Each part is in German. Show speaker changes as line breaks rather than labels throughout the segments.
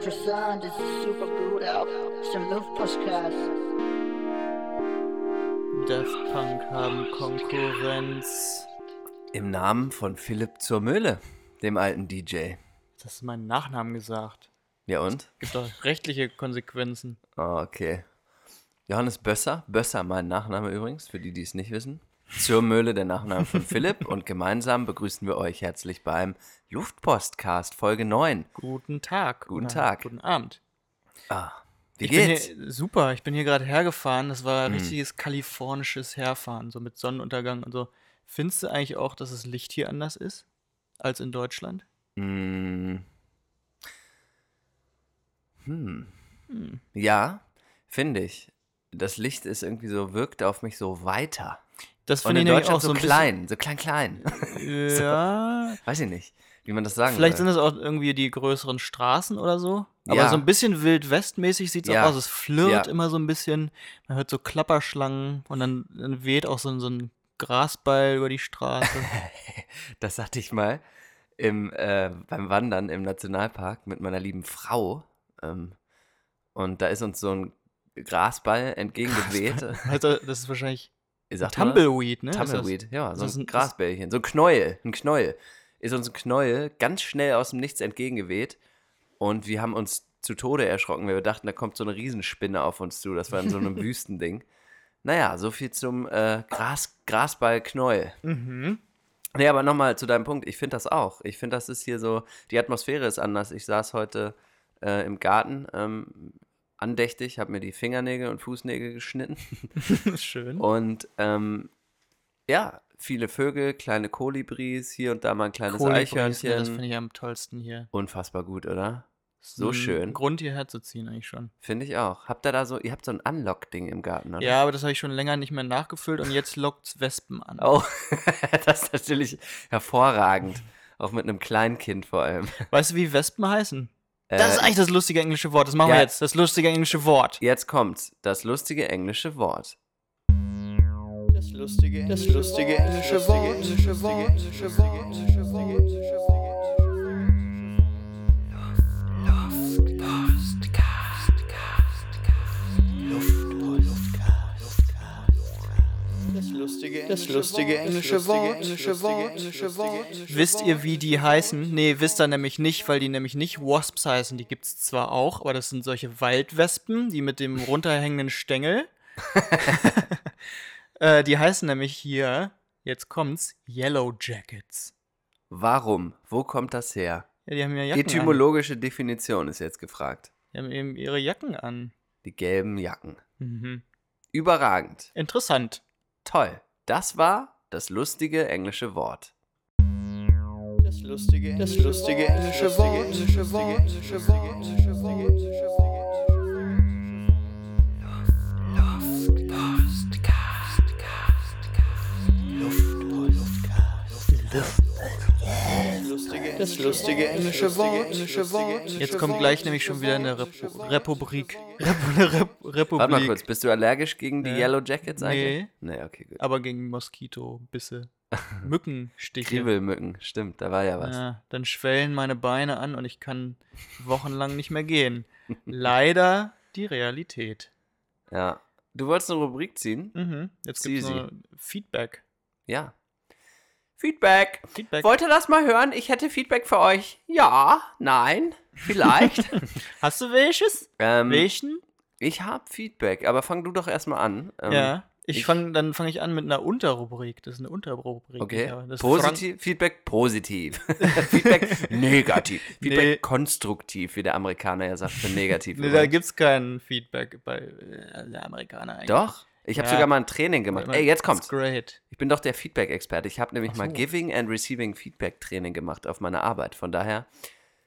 interessant, es ist super gut auch. Es ist ein Luftpostcast.
Daft Punk haben Konkurrenz.
Im Namen von Philipp zur Mühle, dem alten DJ.
Das ist mein Nachnamen gesagt.
Ja und?
Gibt doch rechtliche Konsequenzen.
Ah, okay. Johannes Bösser, Bösser mein Nachname übrigens, für die, die es nicht wissen. Zur Mühle der Nachname von Philipp und gemeinsam begrüßen wir euch herzlich beim Luftpostcast Folge 9.
Guten Tag.
Guten Tag.
Guten Abend.
Ah, wie
ich bin
geht's?
hier, super, ich bin hier gerade hergefahren. Das war
Hm.
richtiges kalifornisches Herfahren, so mit Sonnenuntergang und so. Findest du eigentlich auch, dass das Licht hier anders ist als in Deutschland?
Mm. Hm.
Hm.
Ja, finde ich. Das Licht ist irgendwie so, wirkt auf mich so weiter.
Das finde
in
ich nämlich
Deutschland
auch
so,
so ein
klein, so klein, klein.
Ja,
Weiß ich nicht, wie man das sagen
Vielleicht sind
soll.
es auch irgendwie die größeren Straßen oder so. Aber
Ja.
so ein bisschen Wildwestmäßig sieht es
Ja.
auch aus. Es flirrt
Ja.
immer so ein bisschen. Man hört so Klapperschlangen und dann, dann weht auch so, ein- so ein Grasball über die Straße.
Das hatte ich mal im, äh, beim Wandern im Nationalpark mit meiner lieben Frau. Ähm, und da ist uns so ein Grasball entgegengeweht.
also, das ist wahrscheinlich
sagt?
Tumbleweed, ne? Das-
Tumbleweed, ja, so ein- Grasbällchen, so ein Knäuel, ein Knäuel. Ist uns ein Knäuel ganz schnell aus dem Nichts entgegengeweht und wir haben uns zu Tode erschrocken, weil wir dachten, da kommt so eine Riesenspinne auf uns zu. Das war in so einem Wüstending. Naja, so viel zum äh, Gras, Grasball-Knäuel.
Mhm.
Nee, aber nochmal zu deinem Punkt. Ich finde das auch. Ich finde, das ist hier so, die Atmosphäre ist anders. Ich saß heute äh, im Garten ähm, andächtig, habe mir die Fingernägel und Fußnägel geschnitten.
Schön.
Und ähm, ja, viele Vögel, kleine Kolibris, hier und da mal ein kleines
Kolibris,
Eichhörnchen.
Das finde ich am tollsten hier.
Unfassbar gut, oder? So
ein
schön.
Grund hierher zu ziehen eigentlich schon.
Finde ich auch. Habt ihr da so, ihr habt so ein Unlock-Ding im Garten, oder?
Ja, aber das habe ich schon länger nicht mehr nachgefüllt und jetzt lockt Wespen an.
Oh, das ist natürlich hervorragend. Auch mit einem Kleinkind vor allem.
Weißt du, wie Wespen heißen?
Äh,
Das ist eigentlich das lustige englische Wort. Das machen
ja.
wir jetzt. Das lustige englische Wort.
Jetzt kommt's, das lustige englische Wort.
Das lustige, das lustige englische Wort. Englische Wort. Englische Wort. Das lustige englische Wort. Englische Wort. Englische Wort. Wisst ihr, wie die heißen? Nee, wisst ihr nämlich nicht, weil die nämlich nicht Wasps heißen. Die gibt's zwar auch, aber das sind solche Waldwespen, die mit dem runterhängenden Stängel. äh, die heißen nämlich hier, jetzt kommt's, Yellow Jackets.
Warum? Wo kommt das her?
Ja, die haben ja Jacken an.
Etymologische Definition ist jetzt gefragt.
Die haben eben ihre Jacken an.
Die gelben Jacken.
Mhm.
Überragend.
Interessant.
Toll. Das war das lustige englische Wort.
Das lustige, das lustige englische Wort. Englische Wort. Englische Wort. Englische Wort. Das lustige englische Wort. Englische Wort. Jetzt kommt gleich nämlich schon wieder eine Repu Republik. Rep Rep Republik.
Warte mal kurz, bist du allergisch gegen die
Ja.
Yellow Jackets eigentlich?
Nee.
Nee, okay, gut.
Aber gegen Moskito-Bisse. Mückenstiche.
Kriebelmücken, stimmt, da war ja was.
Ja, dann schwellen meine Beine an und ich kann wochenlang nicht mehr gehen. Leider die Realität.
Ja. Du wolltest eine Rubrik ziehen?
Mhm. Jetzt gibt es Feedback.
Ja. Feedback.
Feedback.
Wollt ihr das mal hören? Ich hätte Feedback für euch. Ja, nein, vielleicht.
Hast du welches?
ähm,
Welchen?
ich habe Feedback, aber fang du doch erstmal an. Ähm,
ja. Ich,
ich-
fang, dann fange ich an mit einer Unterrubrik. Das ist eine Unterrubrik.
Okay. Positiv, Feedback positiv. Feedback negativ. Feedback
Nee.
konstruktiv, wie der Amerikaner ja sagt, für negativ.
Nee, da gibt es kein Feedback bei äh, der Amerikaner eigentlich.
Doch. Ich habe
Ja.
sogar mal ein Training gemacht. Ey, jetzt kommt's.
great.
Ich bin doch der Feedback-Experte. Ich habe nämlich
Ach
mal
so.
Giving and Receiving Feedback-Training gemacht auf meiner Arbeit. Von daher,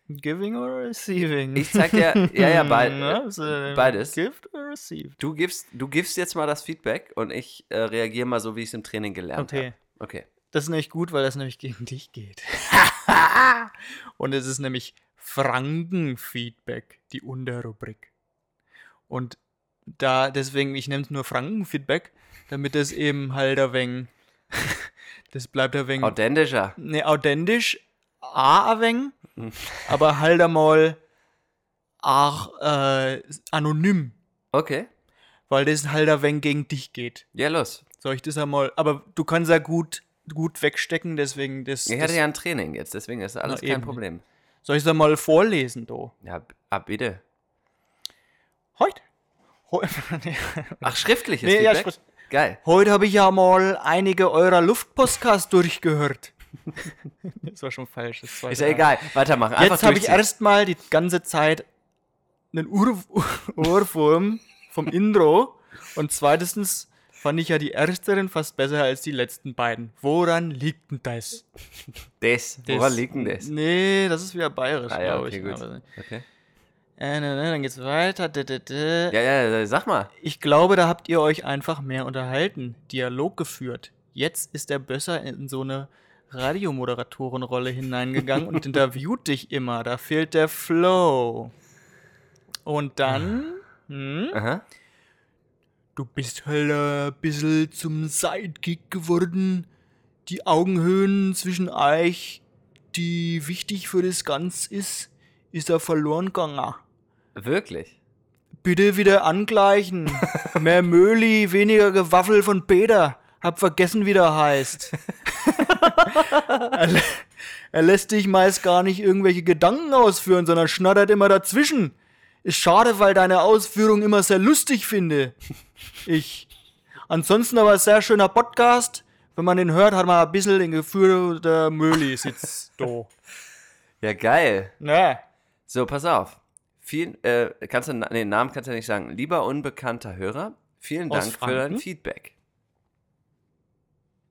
Giving or receiving?
ich zeig dir, ja, ja, beid,
Ja, ist, äh,
beides.
Gift or received?
Du gibst, du gibst jetzt mal das Feedback und ich äh, reagiere mal so, wie ich es im Training gelernt
Okay.
habe. Okay.
Das ist nämlich gut, weil das nämlich gegen dich geht. Und es ist nämlich Franken-Feedback, die Unterrubrik. Und da, deswegen, ich nenne es nur Frankenfeedback, damit es eben halt ein wenig, das bleibt ein wenig,
Authentischer.
ne, authentisch, a ein wenig, aber halt einmal auch äh, anonym,
Okay.
weil das halt ein wenig gegen dich geht.
Ja, los.
Soll ich das einmal, aber du kannst ja gut, gut wegstecken, deswegen das,
Ich
das
hatte ja ein Training jetzt, deswegen ist alles
Na,
kein
eben.
Problem.
soll ich es einmal vorlesen, do?
Ja, ah, bitte.
Heute?
Ach, schriftliches
Nee, ja,
Feedback?
schrift-
Geil.
Heute habe ich ja mal einige eurer Luftpostcasts durchgehört. das war schon falsch. Das war
Ist ja egal. Weitermachen. Einfach
Jetzt habe ich erstmal die ganze Zeit einen Ur Ohrwurm vom Intro. Und zweitens fand ich ja die ersteren fast besser als die letzten beiden. Woran liegt denn das?
Das. Woran liegt denn das?
Nee, das ist wieder bayerisch,
Ah ja,
glaube
okay,
ich.
gut. Okay.
Äh, ne, ne, dann geht's weiter.
Ja, ja, sag mal.
Ich glaube, da habt ihr euch einfach mehr unterhalten, Dialog geführt. Jetzt ist der Bösser in so eine Radiomoderatorenrolle hineingegangen und interviewt dich immer. Da fehlt der Flow. Und dann, hm,
Aha.
du bist halt ein bisschen zum Sidekick geworden. Die Augenhöhen zwischen euch, die wichtig für das Ganze ist, ist da verloren gegangen.
Wirklich?
Bitte wieder angleichen. Mehr Möli, weniger Gewaffel von Peter. Hab vergessen, wie der heißt. er, er lässt dich meist gar nicht irgendwelche Gedanken ausführen, sondern schnattert immer dazwischen. Ist schade, weil deine Ausführung immer sehr lustig finde. Ich. Ansonsten aber sehr schöner Podcast. Wenn man den hört, hat man ein bisschen den Gefühl, der Möli sitzt da.
Ja, geil.
Na,
So, pass auf. Vielen, äh, kannst du, nee, den Namen kannst du ja nicht sagen. Lieber unbekannter Hörer, vielen Dank für dein? Feedback.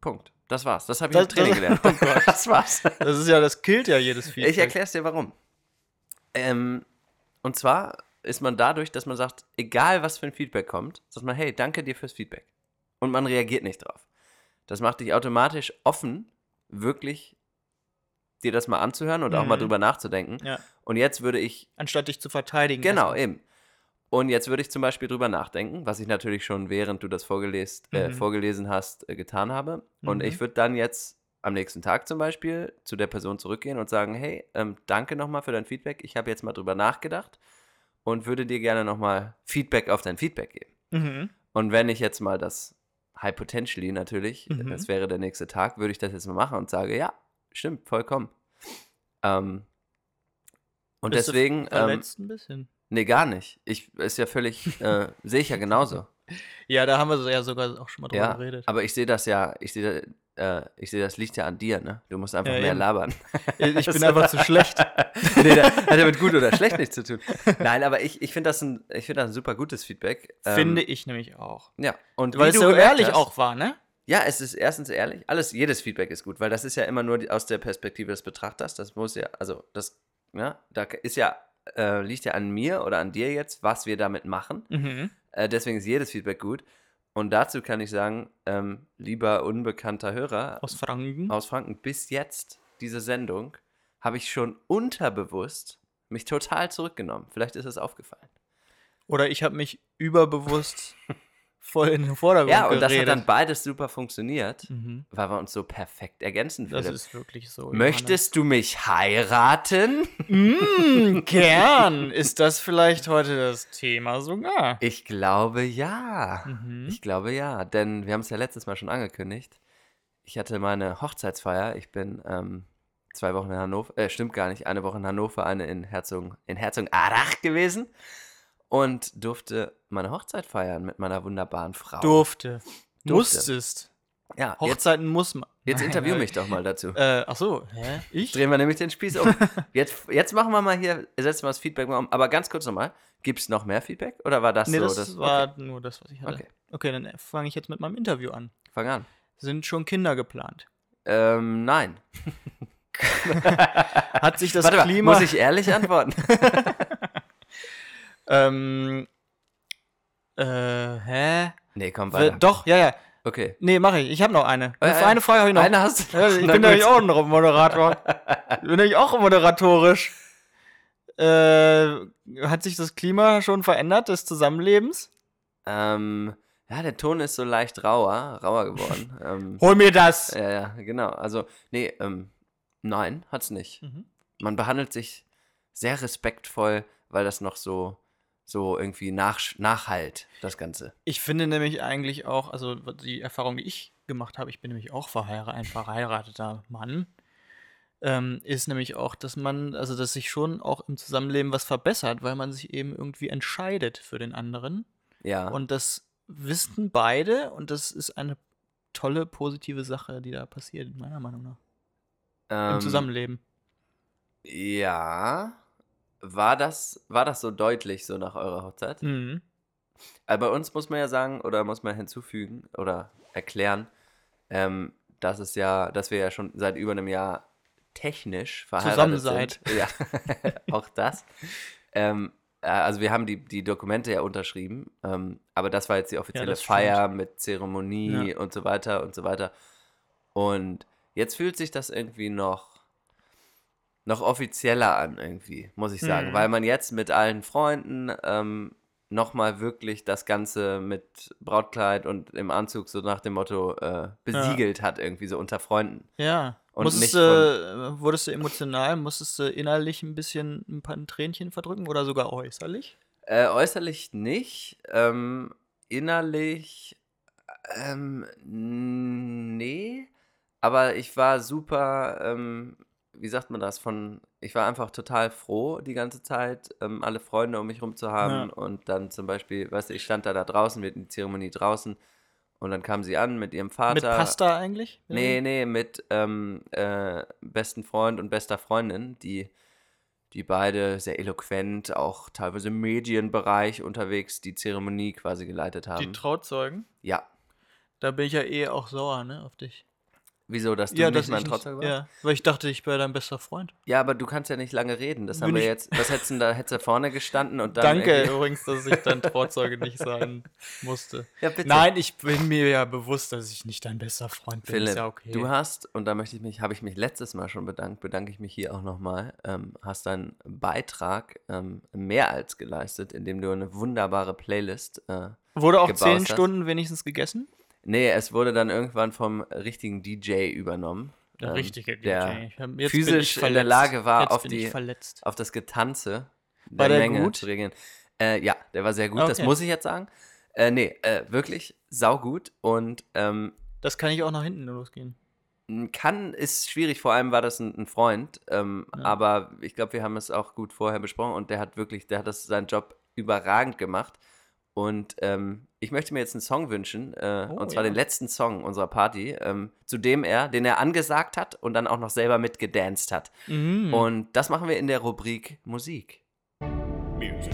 Punkt. Das war's. Das habe ich
Das-
im Training
das-
gelernt.
oh Gott.
das war's.
das ist ja, das killt ja jedes Feedback.
Ich erkläre es dir warum. Ähm, und zwar ist man dadurch, dass man sagt, egal was für ein Feedback kommt, sagt man, hey, danke dir fürs Feedback. Und man reagiert nicht drauf. Das macht dich automatisch offen, wirklich dir das mal anzuhören und auch mal
Mhm.
drüber nachzudenken.
Ja.
Und jetzt würde ich
Anstatt dich zu verteidigen.
Genau,
erstmal.
eben. Und jetzt würde ich zum Beispiel drüber nachdenken, was ich natürlich schon während du das vorgelesen, äh,
Mhm.
vorgelesen hast, äh, getan habe. Und
Mhm.
ich würde dann jetzt am nächsten Tag zum Beispiel zu der Person zurückgehen und sagen, hey, ähm, danke nochmal für dein Feedback. Ich habe jetzt mal drüber nachgedacht und würde dir gerne nochmal Feedback auf dein Feedback geben.
Mhm.
Und wenn ich jetzt mal das High Potentially natürlich,
Mhm.
das wäre der nächste Tag, würde ich das jetzt mal machen und sage, ja, stimmt, vollkommen. Ähm, und
Bist du
deswegen, ähm,
Verletzt ein bisschen.
Nee, gar nicht. Ich ist ja völlig, äh, sehe ich ja genauso.
Ja, da haben wir ja sogar auch schon mal drüber
ja,
geredet.
aber ich sehe das ja, ich sehe, äh, ich sehe, das liegt ja an dir, ne? Du musst einfach
Ja,
mehr
eben.
labern.
Ich bin einfach zu schlecht.
nee, das hat ja mit gut oder schlecht nichts zu tun. Nein, aber ich, ich finde das, ein, ich find das ein super gutes Feedback. Ähm,
Finde ich nämlich auch.
Ja, und
Weil es
du
so ehrlich
hast,
auch war, ne?
Ja, es ist erstens ehrlich. Alles, jedes Feedback ist gut, weil das ist ja immer nur die, aus der Perspektive des Betrachters. Das muss ja, also das, ja, da ist ja, äh, liegt ja an mir oder an dir jetzt, was wir damit machen.
Mhm.
Äh, deswegen ist jedes Feedback gut. Und dazu kann ich sagen, ähm, lieber unbekannter Hörer
Aus Franken.
aus Franken, bis jetzt diese Sendung habe ich schon unterbewusst mich total zurückgenommen. Vielleicht ist es aufgefallen.
Oder ich habe mich überbewusst voll in den Vordergrund
Ja, und das hat
geredet.
dann beides super funktioniert,
Mhm.
weil wir uns so perfekt ergänzen.
Das
Philipp.
ist wirklich so.
Möchtest du mich heiraten?
Mm, gern. Ist das vielleicht heute das Thema sogar?
Ich glaube ja.
Mhm.
Ich glaube ja, denn wir haben es ja letztes Mal schon angekündigt. Ich hatte meine Hochzeitsfeier. Ich bin ähm, zwei Wochen in Hannover, äh, stimmt gar nicht, eine Woche in Hannover, eine in Herzog, in Herzogenarach gewesen und durfte meine Hochzeit feiern mit meiner wunderbaren Frau.
Durfte.
Durfte.
Musstest.
Ja, jetzt,
Hochzeiten muss man.
jetzt
Nein,
interview
nein.
mich doch mal dazu.
Äh, ach so, hä? Ich?
Drehen wir nämlich den Spieß um. Jetzt, jetzt machen wir mal hier, setzen wir das Feedback mal um. Aber ganz kurz nochmal, gibt es noch mehr Feedback oder war das
nee,
so?
das, war nur das, was ich hatte.
Okay.
Okay, dann fange ich jetzt mit meinem Interview an.
Fang an.
Sind schon Kinder geplant?
Ähm, nein.
Hat sich das
Warte mal,
Klima.
muss ich ehrlich antworten?
ähm, äh, hä?
nee, komm
W-
weiter.
Doch, ja, ja.
Okay.
Nee, mache ich. Ich habe noch eine.
Äh,
eine Frage habe ich noch.
Eine hast du?
Ja, ich bin nämlich auch ein Moderator. Ich bin nämlich auch moderatorisch. Äh, hat sich das Klima schon verändert des Zusammenlebens?
Ähm, ja, der Ton ist so leicht rauer, rauer geworden. ähm,
Hol mir das!
ja, ja, genau. Also, nee, ähm, nein, hat's nicht.
Mhm.
Man behandelt sich sehr respektvoll, weil das noch so, so irgendwie nach, nachhalt, das Ganze.
Ich finde nämlich eigentlich auch, also die Erfahrung, die ich gemacht habe, ich bin nämlich auch verheiratet, ein verheirateter Mann, ähm, ist nämlich auch, dass man, also dass sich schon auch im Zusammenleben was verbessert, weil man sich eben irgendwie entscheidet für den anderen.
Ja.
Und das wissen beide und das ist eine tolle, positive Sache, die da passiert, meiner Meinung nach. Im
ähm,
Zusammenleben.
Ja. War das, war das so deutlich so nach eurer Hochzeit?
Mhm.
Aber bei uns muss man ja sagen, oder muss man hinzufügen oder erklären, ähm, dass es ja, dass wir ja schon seit über einem Jahr technisch verheiratet
Zusammen
sind. Ja, auch das. Ähm, äh, also wir haben die, die Dokumente ja unterschrieben, ähm, aber das war jetzt die offizielle
das
Feier mit Zeremonie
Ja.
und so weiter und so weiter. Und jetzt fühlt sich das irgendwie noch, noch offizieller an, irgendwie, muss ich sagen.
Mhm.
Weil man jetzt mit allen Freunden ähm, nochmal wirklich das Ganze mit Brautkleid und im Anzug so nach dem Motto äh, besiegelt hat, irgendwie so unter Freunden.
Ja.
Und
Musstest
nicht
du, wurdest du emotional, musstest du innerlich ein bisschen ein paar Tränchen verdrücken oder sogar äußerlich?
Äh, äußerlich nicht. Ähm, innerlich, ähm, nee. Aber ich war super, ähm, wie sagt man das, von, ich war einfach total froh die ganze Zeit, ähm, alle Freunde um mich rum zu haben.
Ja.
Und dann zum Beispiel, weißt du, ich stand da da draußen, wir hatten die Zeremonie draußen. Und dann kam sie an mit ihrem Vater.
Mit Pasta eigentlich?
Nee, nee, mit ähm, äh, besten Freund und bester Freundin, die, die beide sehr eloquent, auch teilweise im Medienbereich unterwegs, die Zeremonie quasi geleitet
Die
haben.
Trauzeugen?
ja.
Da bin ich ja eh auch sauer, ne, auf dich.
Wieso, dass du
ja,
nicht
dass
mein Trotzdem warst?
Ja, weil ich dachte, ich wäre dein bester Freund.
Ja, aber du kannst ja nicht lange reden. Das
Bin
haben wir jetzt. Was hättest du da? Hättest du vorne gestanden und dann.
Danke übrigens, dass ich dein Trauzeuge nicht sein musste.
Ja, bitte.
Nein, ich bin mir ja bewusst, dass ich nicht dein bester Freund bin.
Philipp,
ist ja okay.
du hast, und da möchte ich mich, habe ich mich letztes Mal schon bedankt, bedanke ich mich hier auch nochmal, ähm, hast deinen Beitrag ähm, mehr als geleistet, indem du eine wunderbare Playlist äh,
Wurde auch zehn. Stunden wenigstens gegessen?
Nee, es wurde dann irgendwann vom richtigen DJ übernommen.
Der
ähm,
richtige DJ.
Der
Ich hab-
physisch in der. Lage war,
jetzt
auf die- auf das Getanze
War der
Menge
gut?
zu reagieren. Äh, ja, der war sehr gut, das
Okay.
muss ich jetzt sagen. Äh, nee, äh, wirklich saugut und ähm,
Das kann ich auch nach hinten losgehen.
kann, ist schwierig, vor allem war das ein, ein Freund, ähm,
Ja.
aber ich glaube, wir haben es auch gut vorher besprochen und der hat wirklich, der hat das seinen Job überragend gemacht. Und ähm, ich möchte mir jetzt einen Song wünschen, äh,
Oh,
und zwar
ja.
den letzten Song unserer Party, ähm, zu dem er, den er angesagt hat und dann auch noch selber mitgedanced hat.
Mhm.
Und das machen wir in der Rubrik Musik.
Music.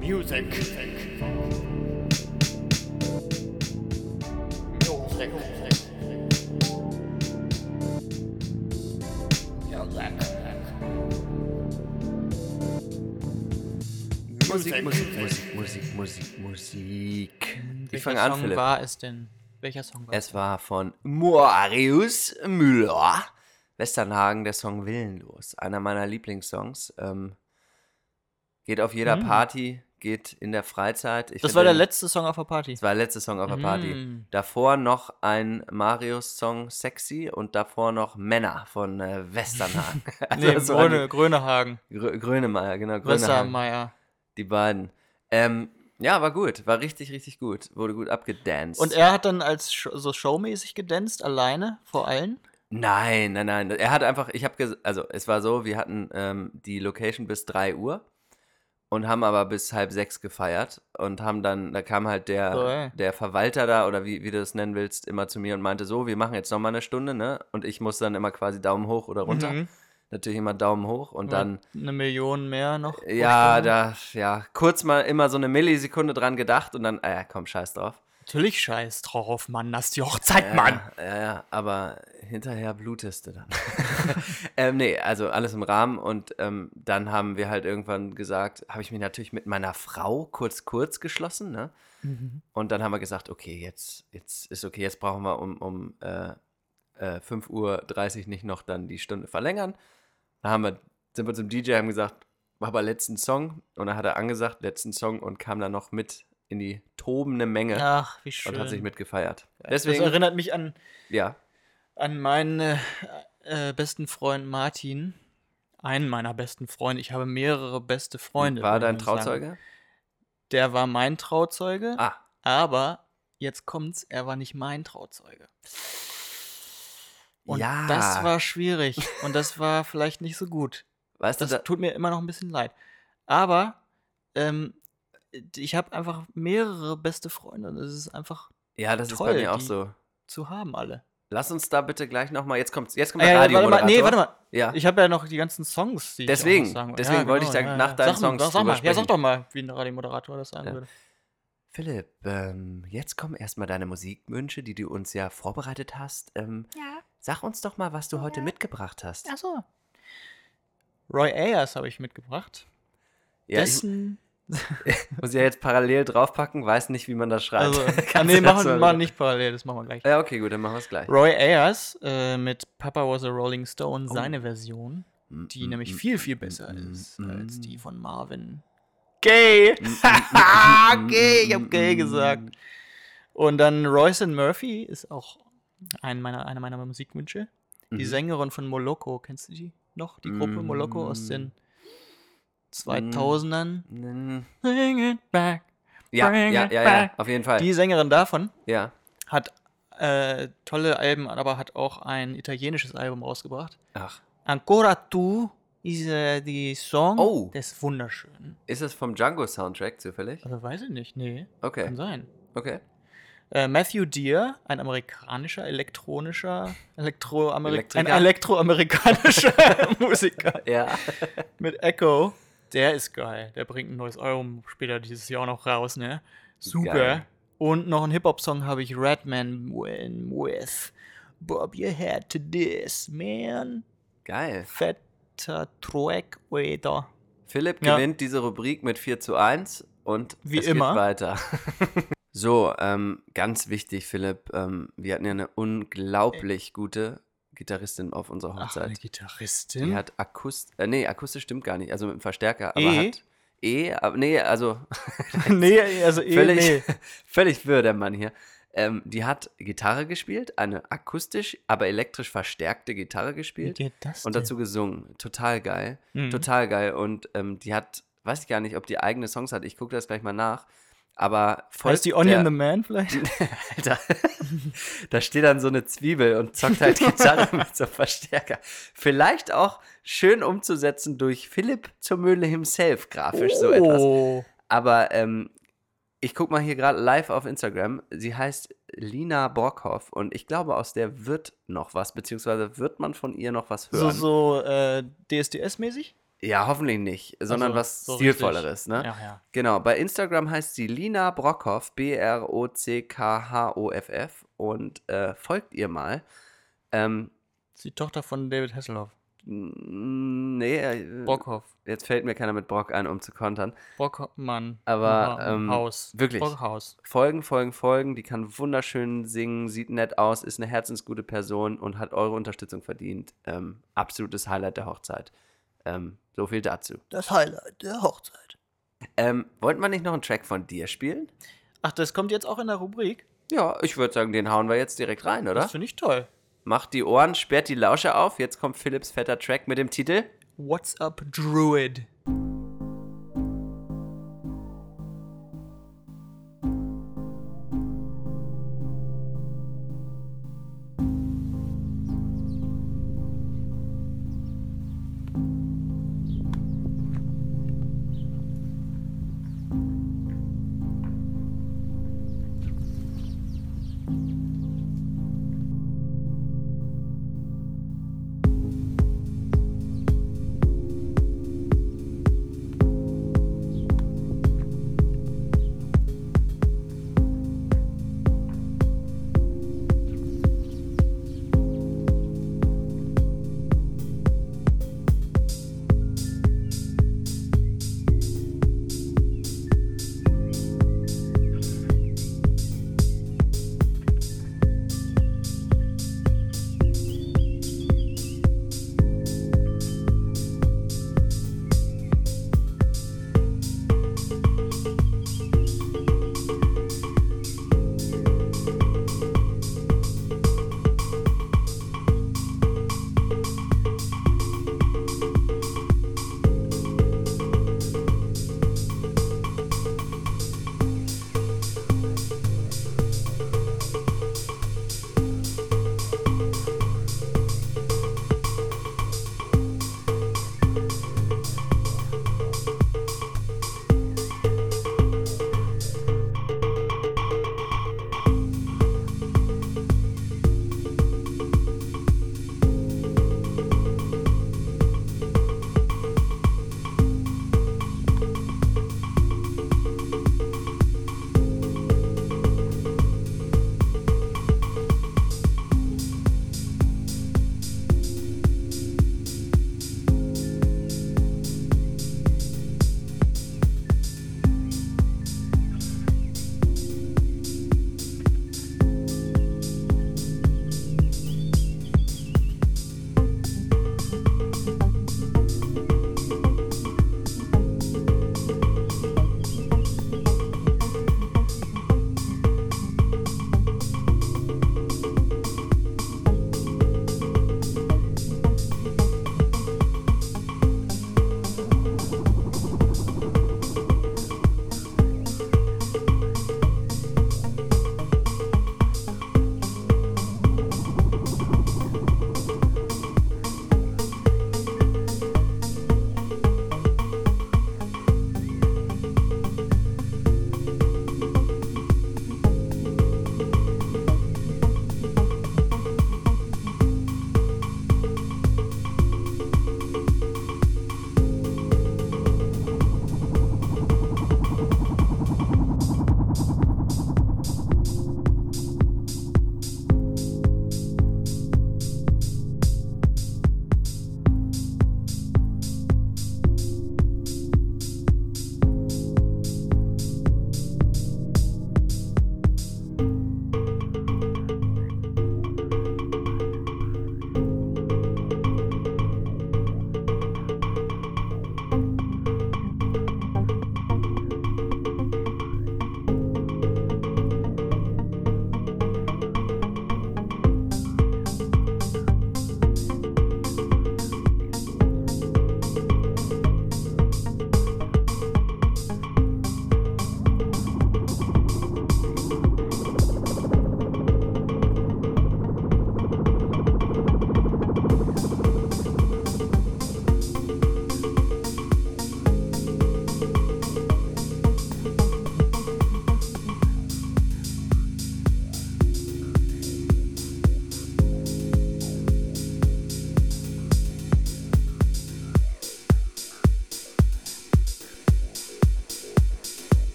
Music.
Musik, Musik, Musik, Musik, Musik, Musik. Ich
Welcher
fange an,
Song
Philipp.
war es denn? Welcher Song war
Es war von Marius Müller. Westernhagen, der Song Willenlos. Einer meiner Lieblingssongs. Ähm, geht auf jeder
Mhm.
Party, geht in der Freizeit. Ich
Das war der letzte Song auf der Party.
Das war der letzte Song auf der Party.
Mhm.
Davor noch ein Marius-Song Sexy und davor noch Männer von äh, Westernhagen. Also
Nee, Gröne, Grönehagen.
Grö Grönemeyer, genau. Grönehagen.
Westermeier.
Die beiden. Ähm, ja, war gut. War richtig, richtig gut. Wurde gut abgedanced.
Und er hat dann als Sh so showmäßig gedanzt, alleine, vor allen.
Nein, nein, nein. Er hat einfach, ich habe, also es war so, wir hatten ähm, die Location bis 3 Uhr und haben aber bis halb sechs gefeiert und haben dann, da kam halt der,
ey.
der Verwalter da oder wie, wie du das nennen willst, immer zu mir und meinte so, wir machen jetzt nochmal eine Stunde, ne? Und ich muss dann immer quasi Daumen hoch oder runter.
Mhm.
Natürlich immer Daumen hoch und dann,
Eine Million mehr noch.
ja,
Stunde.
da, ja, kurz mal immer so eine Millisekunde dran gedacht und dann, äh, komm, scheiß drauf.
Natürlich scheiß drauf, Mann. Das ist die Hochzeit, Mann.
Ja, ja, ja, aber hinterher blutest du dann. ähm, nee, also alles im Rahmen und ähm, dann haben wir halt irgendwann gesagt, habe ich mich natürlich mit meiner Frau kurz kurz geschlossen, ne? Und dann haben wir gesagt, okay, jetzt, jetzt ist okay, jetzt brauchen wir um, um äh, äh, 5.30 Uhr nicht noch dann die Stunde verlängern. Dann haben wir, sind wir zum DJ, haben gesagt, mach aber letzten Song. Und dann hat er angesagt, letzten Song und kam dann noch mit in die tobende Menge
Ach, wie schön.
und hat sich mitgefeiert.
das
Deswegen,
erinnert mich an,
ja,
an meinen äh, besten Freund Martin. Einen meiner besten Freunde. Ich habe mehrere beste Freunde.
war dein
sagen.
Trauzeuge?
Der war mein Trauzeuge,
Ah,
aber jetzt kommt's, er war nicht mein Trauzeuge. Und
ja.
das war schwierig und das war vielleicht nicht so gut.
weißt du,
Das
da,
tut mir immer noch ein bisschen leid. Aber ähm, ich habe einfach mehrere beste Freunde und es ist einfach
ja, das ist
toll,
bei mir auch so.
zu haben alle.
Lass uns da bitte gleich nochmal, jetzt kommt, jetzt kommt
Ah,
der
ja, warte mal,
Radiomoderator.
nee, warte mal.
Ja,
Ich habe ja noch die ganzen Songs, die
Deswegen,
ich auch noch sagen
deswegen wollte ich da nach deinen
sag mal,
Songs
Sag, sag mal, ja, sag doch mal, wie ein Radiomoderator das sagen
Ja.
würde.
Philipp, ähm, jetzt kommen erstmal deine Musikwünsche, die du uns ja vorbereitet hast. Ähm,
Ja.
Sag uns doch mal, was du heute mitgebracht hast.
Ach so. Roy Ayers habe ich mitgebracht.
Ja, ich
Dessen.
muss ja jetzt parallel draufpacken, weiß nicht, wie man das schreibt.
Also, ah, nee, machen wir mal nicht parallel, das machen wir gleich.
Ja, okay, gut, dann machen wir es gleich.
Roy Ayers äh, mit Papa Was a Rolling Stone,
Oh.
seine Version, die
Mm,
nämlich
mm,
viel, viel
mm,
besser
mm,
ist
mm,
als
mm.
die von Marvin. Gay!
mm,
gay, ich hab gay
mm,
gesagt. Und dann Royce Murphy ist auch ein meiner, einer meiner Musikwünsche. Die
Mhm.
Sängerin von Moloko, kennst du die noch? Die Gruppe Moloko aus den
Mm.
2000ern.
Mm,
Bring it back.
Ja,
Bring
ja,
it
ja, ja,
back.
auf jeden Fall.
Die Sängerin davon
ja.
hat äh, tolle Alben, aber hat auch ein italienisches Album rausgebracht.
Ach,
Ancora tu ist äh, die Song.
Oh.
Der ist wunderschön.
ist es vom Django-Soundtrack zufällig?
Also weiß ich nicht, nee.
Okay,
Kann sein.
okay.
Äh, Matthew Deere, ein amerikanischer elektronischer, Elektroamerik ein elektroamerikanischer Musiker
Ja.
mit Echo. Der ist geil. Der bringt ein neues Album später dieses Jahr auch noch raus, ne? Super.
Geil.
Und noch einen Hip-Hop-Song habe ich Redman when with Bob your head to this, man.
Geil.
Fetter Track wieder.
Philipp
Ja.
gewinnt diese Rubrik mit 4 zu 1 und
Wie
es
immer.
geht weiter. so, ähm, ganz wichtig, Philipp. Ähm, wir hatten ja eine unglaublich gute Gitarristin auf unserer
Ach, eine
Hochzeit.
Gitarristin.
Die hat akustisch, äh, nee, akustisch stimmt gar nicht, also mit dem Verstärker, aber
E?
hat E, aber nee, also
nee, also eh,
völlig,
nee.
völlig wirr der Mann hier. Ähm, die hat Gitarre gespielt, eine akustisch, aber elektrisch verstärkte Gitarre
Wie
gespielt
geht das
und
denn?
dazu gesungen. Total geil.
Mhm.
Total geil. Und ähm, die hat, weiß ich gar nicht, ob die eigene Songs hat. Ich gucke das gleich mal nach. Aber voll.
Heißt die Onion the Man vielleicht?
Alter, da steht dann so eine Zwiebel und zockt halt Gitarre mit so einem Verstärker. Vielleicht auch schön umzusetzen durch Philipp zur Mühle himself, grafisch so etwas.
Oh.
Aber ähm, ich guck mal hier gerade live auf Instagram. Sie heißt Lina Brockhoff und ich glaube, aus der wird noch was, beziehungsweise wird man von ihr noch was
So,
hören.
so äh, DSDS-mäßig?
Ja, hoffentlich nicht, sondern
Also,
was
so
Stilvolleres, ne?
Ja, ja.
Genau, bei Instagram heißt sie Lina Brockhoff, B-R-O-C-K-H-O-F-F und äh, folgt ihr mal. Ähm,
Ist die Tochter von David Hasselhoff.
nee, äh,
Brockhoff.
jetzt fällt mir keiner mit Brock ein, um zu kontern.
Brockmann.
Aber,
Ha-
ähm,
Haus.
wirklich.
Brockhaus.
Folgen, folgen, folgen, die kann wunderschön singen, sieht nett aus, ist eine herzensgute Person und hat eure Unterstützung verdient. Ähm, absolutes Highlight der Hochzeit. Ähm, so viel dazu.
Das Highlight der Hochzeit.
Ähm, wollten wir nicht noch einen Track von dir spielen?
Ach, das kommt jetzt auch in der Rubrik?
Ja, ich würde sagen, den hauen wir jetzt direkt rein, oder?
Das finde ich toll.
Macht die Ohren, sperrt die Lausche auf. Jetzt kommt Philips fetter Track mit dem Titel.
What's up, Druid?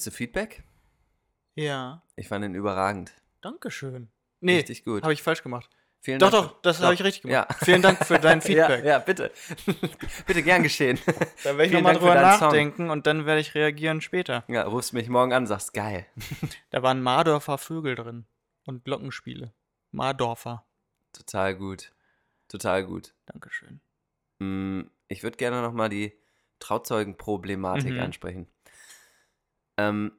Willst du Feedback?
Ja.
Ich fand ihn überragend.
Dankeschön. Nee,
Richtig gut.
habe ich falsch gemacht.
Vielen
Doch,
Dank.
doch, das habe ich richtig gemacht.
Ja.
Vielen Dank für dein Feedback.
Ja, ja bitte. bitte gern geschehen.
Da werde ich nochmal drüber
deinen Song.
nachdenken und dann werde ich reagieren später.
Ja, rufst mich morgen an, sagst geil.
Da waren Mardorfer Vögel drin und Glockenspiele. Mardorfer.
Total gut. Total gut.
Dankeschön.
Mm, Ich würde gerne nochmal die Trauzeugenproblematik
Mhm.
ansprechen. Ähm,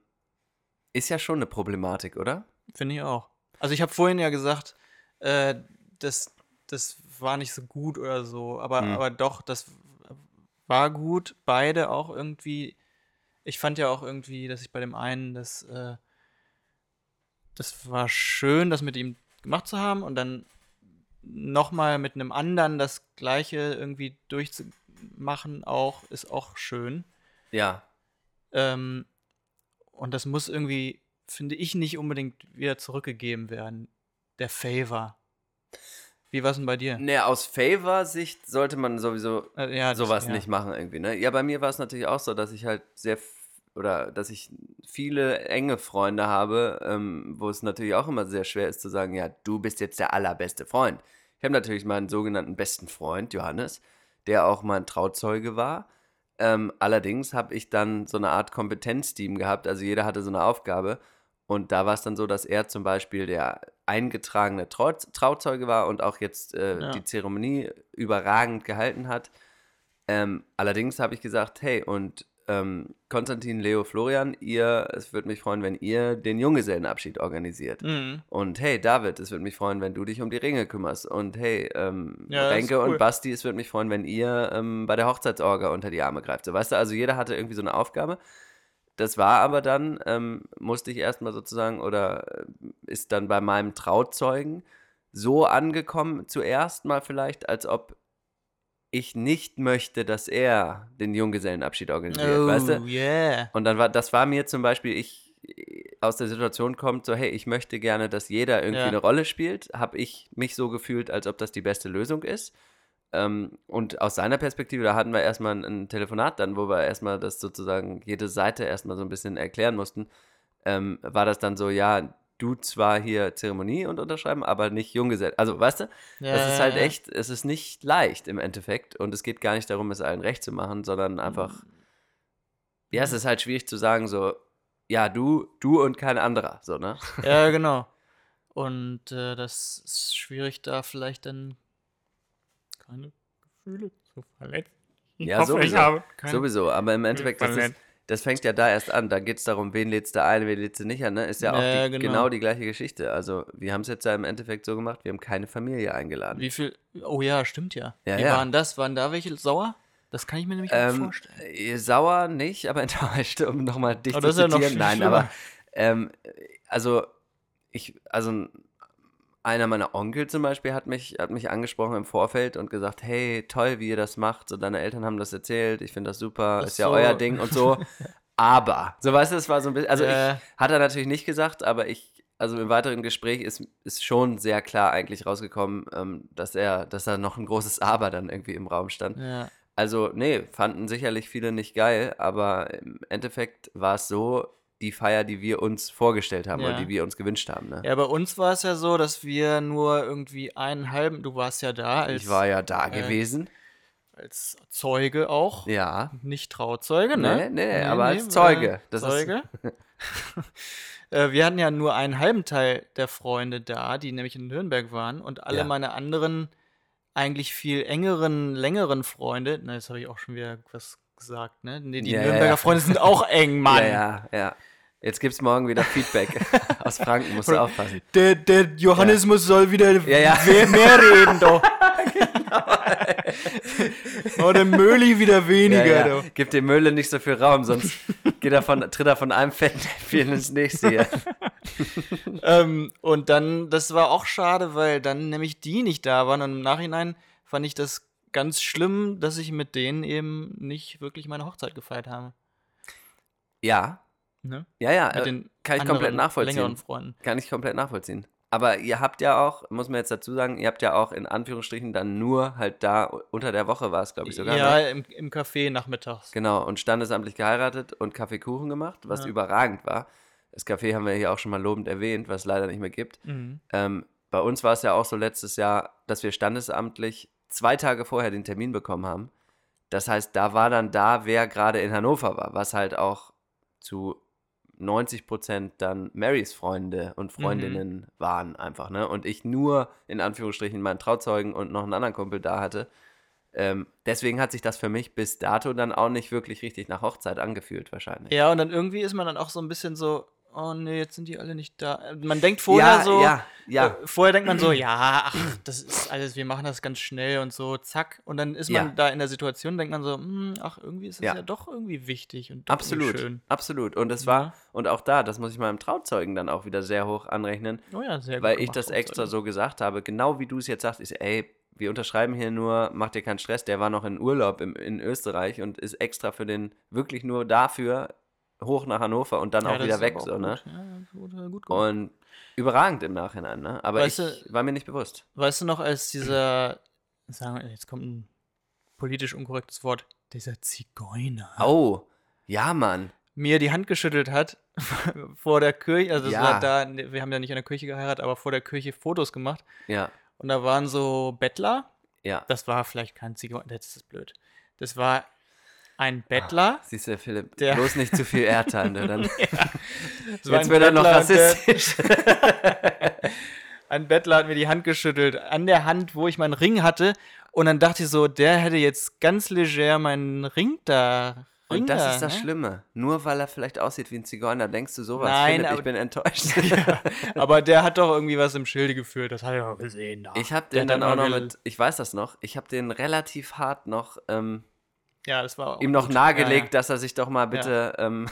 ist ja schon eine Problematik, oder?
Finde ich auch. Also ich habe vorhin ja gesagt, äh, das, das war nicht so gut oder so, aber,
Hm.
aber doch, das war gut. Beide auch irgendwie. Ich fand ja auch irgendwie, dass ich bei dem einen das, äh, das war schön, das mit ihm gemacht zu haben und dann nochmal mit einem anderen das gleiche irgendwie durchzumachen auch, ist auch schön.
Ja.
Ähm, und das muss irgendwie, finde ich, nicht unbedingt wieder zurückgegeben werden. Der Favor. Wie war es denn bei dir?
Ne, aus Favor-Sicht sollte man sowieso
Äh, ja, das-
sowas
ja.
nicht machen irgendwie, ne? Ja, bei mir war es natürlich auch so, dass ich halt sehr oder dass ich viele enge Freunde habe, ähm, wo es natürlich auch immer sehr schwer ist zu sagen, ja, du bist jetzt der allerbeste Freund. Ich habe natürlich meinen sogenannten besten Freund, Johannes, der auch mein Trauzeuge war. Ähm, allerdings habe ich dann so eine Art Kompetenzteam gehabt, also jeder hatte so eine Aufgabe. Und da war es dann so, dass er zum Beispiel der eingetragene Trau Trauzeuge war und auch jetzt äh,
Ja.
die Zeremonie überragend gehalten hat. Ähm, allerdings habe ich gesagt, hey, und ähm, Konstantin, Leo, Florian, ihr, es würde mich freuen, wenn ihr den Junggesellenabschied organisiert.
Mhm.
Und hey, David, es würde mich freuen, wenn du dich um die Ringe kümmerst. Und hey, ähm,
Ja,
Renke
cool.
und Basti, es würde mich freuen, wenn ihr ähm, bei der Hochzeitsorga unter die Arme greift. So, weißt du, also jeder hatte irgendwie so eine Aufgabe. Das war aber dann, ähm, musste ich erstmal sozusagen, oder äh, ist dann bei meinem Trauzeugen so angekommen, zuerst mal vielleicht, als ob ich nicht möchte, dass er den Junggesellenabschied organisiert,
Oh,
weißt du?
yeah.
Und dann war, das war mir zum Beispiel, ich äh, aus der Situation kommt, so, hey, ich möchte gerne, dass jeder irgendwie
Ja.
eine Rolle spielt, habe ich mich so gefühlt, als ob das die beste Lösung ist. Ähm, und aus seiner Perspektive, da hatten wir erstmal ein, ein Telefonat dann, wo wir erstmal das sozusagen, jede Seite erstmal so ein bisschen erklären mussten, ähm, war das dann so, ja, du zwar hier Zeremonie und unterschreiben, aber nicht Junggesell. Also, weißt du,
Ja,
es ist halt echt, es ist nicht leicht im Endeffekt und es geht gar nicht darum, es allen recht zu machen, sondern einfach, ja, es ist halt schwierig zu sagen, so, ja, du, du und kein anderer, so, ne?
Ja, genau. Und äh, das ist schwierig, da vielleicht dann keine Gefühle zu verletzen. Ich
Ja,
hoffe, ich
sowieso. Sowieso, aber im Endeffekt, das, ist. Das fängt ja da erst an. Da geht es darum, wen lädst du ein, wen lädst du nicht an, ne? Ist ja auch
Ja,
die,
genau.
genau. die gleiche Geschichte. Also, wir haben es jetzt ja im Endeffekt so gemacht, wir haben keine Familie eingeladen.
Wie viel? Oh ja, stimmt ja.
Ja,
Wie
ja.
waren das? Waren da welche sauer? Das kann ich mir nämlich auch
Ähm,
vorstellen.
äh, sauer nicht, aber enttäuscht, um nochmal dich
Oh,
zu
das ist ja noch
zitieren. Nein,
schlimmer.
aber ähm, also ich, also einer meiner Onkel zum Beispiel hat mich, hat mich angesprochen im Vorfeld und gesagt, hey, toll, wie ihr das macht. So, deine Eltern haben das erzählt, ich finde das super, ist ja
so.
euer Ding und so. aber, so weißt du, es war so ein bisschen, also
Äh.
ich, hat er natürlich nicht gesagt, aber ich, also im weiteren Gespräch ist, ist schon sehr klar eigentlich rausgekommen, ähm, dass er, dass da noch ein großes Aber dann irgendwie im Raum stand.
Ja.
Also, nee, fanden sicherlich viele nicht geil, aber im Endeffekt war es so, die Feier, die wir uns vorgestellt haben
Ja.
oder die wir uns gewünscht haben. Ne?
ja, bei uns war es ja so, dass wir nur irgendwie einen halben, du warst ja da als,
ich war ja da
äh,
gewesen.
als Zeuge auch.
Ja.
Nicht Trauzeuge, ne?
Nee, nee, aber als Zeuge.
Äh,
Das
Zeuge. äh, wir hatten ja nur einen halben Teil der Freunde da, die nämlich in Nürnberg waren und alle
Ja.
meine anderen eigentlich viel engeren, längeren Freunde, na, jetzt habe ich auch schon wieder was gesagt, ne? Nee, die
ja,
Nürnberger
ja.
Freunde sind auch eng, Mann.
Ja, ja, ja. Jetzt gibt's morgen wieder Feedback aus Franken, musst du aufpassen.
Der, der Johannismus soll wieder
Ja, ja.
mehr reden, doch. oh, der Möli wieder weniger,
Ja, ja.
doch.
Gib dem Mülle nicht so viel Raum, sonst geht er von, tritt er von einem Fettnäpfchen ins nächste hier.
Ähm, und dann, das war auch schade, weil dann nämlich die nicht da waren. Und im Nachhinein fand ich das ganz schlimm, dass ich mit denen eben nicht wirklich meine Hochzeit gefeiert habe.
Ja,
Ne?
ja, ja.
Mit
äh,
den
kann ich komplett nachvollziehen.
längeren Freunden.
Kann ich komplett nachvollziehen. aber ihr habt ja auch, muss man jetzt dazu sagen, ihr habt ja auch in Anführungsstrichen dann nur halt da unter der Woche war es, glaube ich, sogar.
ja,
Ne?
im, im Café nachmittags.
Genau, und standesamtlich geheiratet und Kaffeekuchen gemacht, was
Ja.
überragend war. Das Café haben wir hier auch schon mal lobend erwähnt, was es leider nicht mehr gibt.
Mhm.
Ähm, bei uns war es ja auch so letztes Jahr, dass wir standesamtlich zwei Tage vorher den Termin bekommen haben. Das heißt, da war dann da, wer gerade in Hannover war, was halt auch zu 90 Prozent dann Marys Freunde und Freundinnen waren einfach, ne? Und ich nur in Anführungsstrichen meinen Trauzeugen und noch einen anderen Kumpel da hatte. Ähm, deswegen hat sich das für mich bis dato dann auch nicht wirklich richtig nach Hochzeit angefühlt, wahrscheinlich.
Ja, und dann irgendwie ist man dann auch so ein bisschen so, oh nee, jetzt sind die alle nicht da. Man denkt vorher
ja,
so,
ja, ja.
Äh, vorher denkt man so, ja, ach, das ist alles, wir machen das ganz schnell und so, zack. Und dann ist man
Ja.
da in der Situation, denkt man so, hm, ach, irgendwie ist es ja.
Ja.
doch irgendwie wichtig und
Absolut,
schön.
absolut. Und es
Ja.
war, und auch da, das muss ich meinem Trauzeugen dann auch wieder sehr hoch anrechnen,
Oh ja, sehr gut.
weil ich
gemacht,
das extra so gesagt habe, genau wie du es jetzt sagst, ist, ey, wir unterschreiben hier nur, mach dir keinen Stress, der war noch in Urlaub im, in Österreich und ist extra für den, wirklich nur dafür hoch nach Hannover und dann
Ja,
auch wieder weg, so, ne?
gut. Ja, gut, äh, gut gemacht.
Und überragend im Nachhinein, ne? Aber
Weißt
ich war mir nicht bewusst.
Weißt du noch, als dieser, sagen wir, jetzt kommt ein politisch unkorrektes Wort, dieser Zigeuner
Oh, ja, Mann.
mir die Hand geschüttelt hat vor der Kirche, also
Ja.
war da, wir haben ja nicht in der Kirche geheiratet, aber vor der Kirche Fotos gemacht
Ja,
und da waren so Bettler,
ja.
das war vielleicht kein Zigeuner, das ist blöd, das war ein Bettler,
Siehst du, Philipp,
Der-
bloß nicht zu viel Airtime, ne? Dann,
das war
jetzt
ein
wird er noch rassistisch.
ein Bettler hat mir die Hand geschüttelt, an der Hand, wo ich meinen Ring hatte und dann dachte ich so, der hätte jetzt ganz leger meinen Ring da Ring
Und das
da,
ist das
ne?
Schlimme. Nur weil er vielleicht aussieht wie ein Zigeuner, denkst du sowas.
Nein,
Philipp, ich bin enttäuscht.
Aber der hat doch irgendwie was im Schilde geführt, das habe ich auch gesehen. Da.
Ich habe den
hat
dann auch noch mit, ich weiß das noch, ich habe den relativ hart noch ähm,
Ja, das war auch
ihm noch
gut.
nahegelegt,
Ja,
dass er sich doch mal bitte ähm,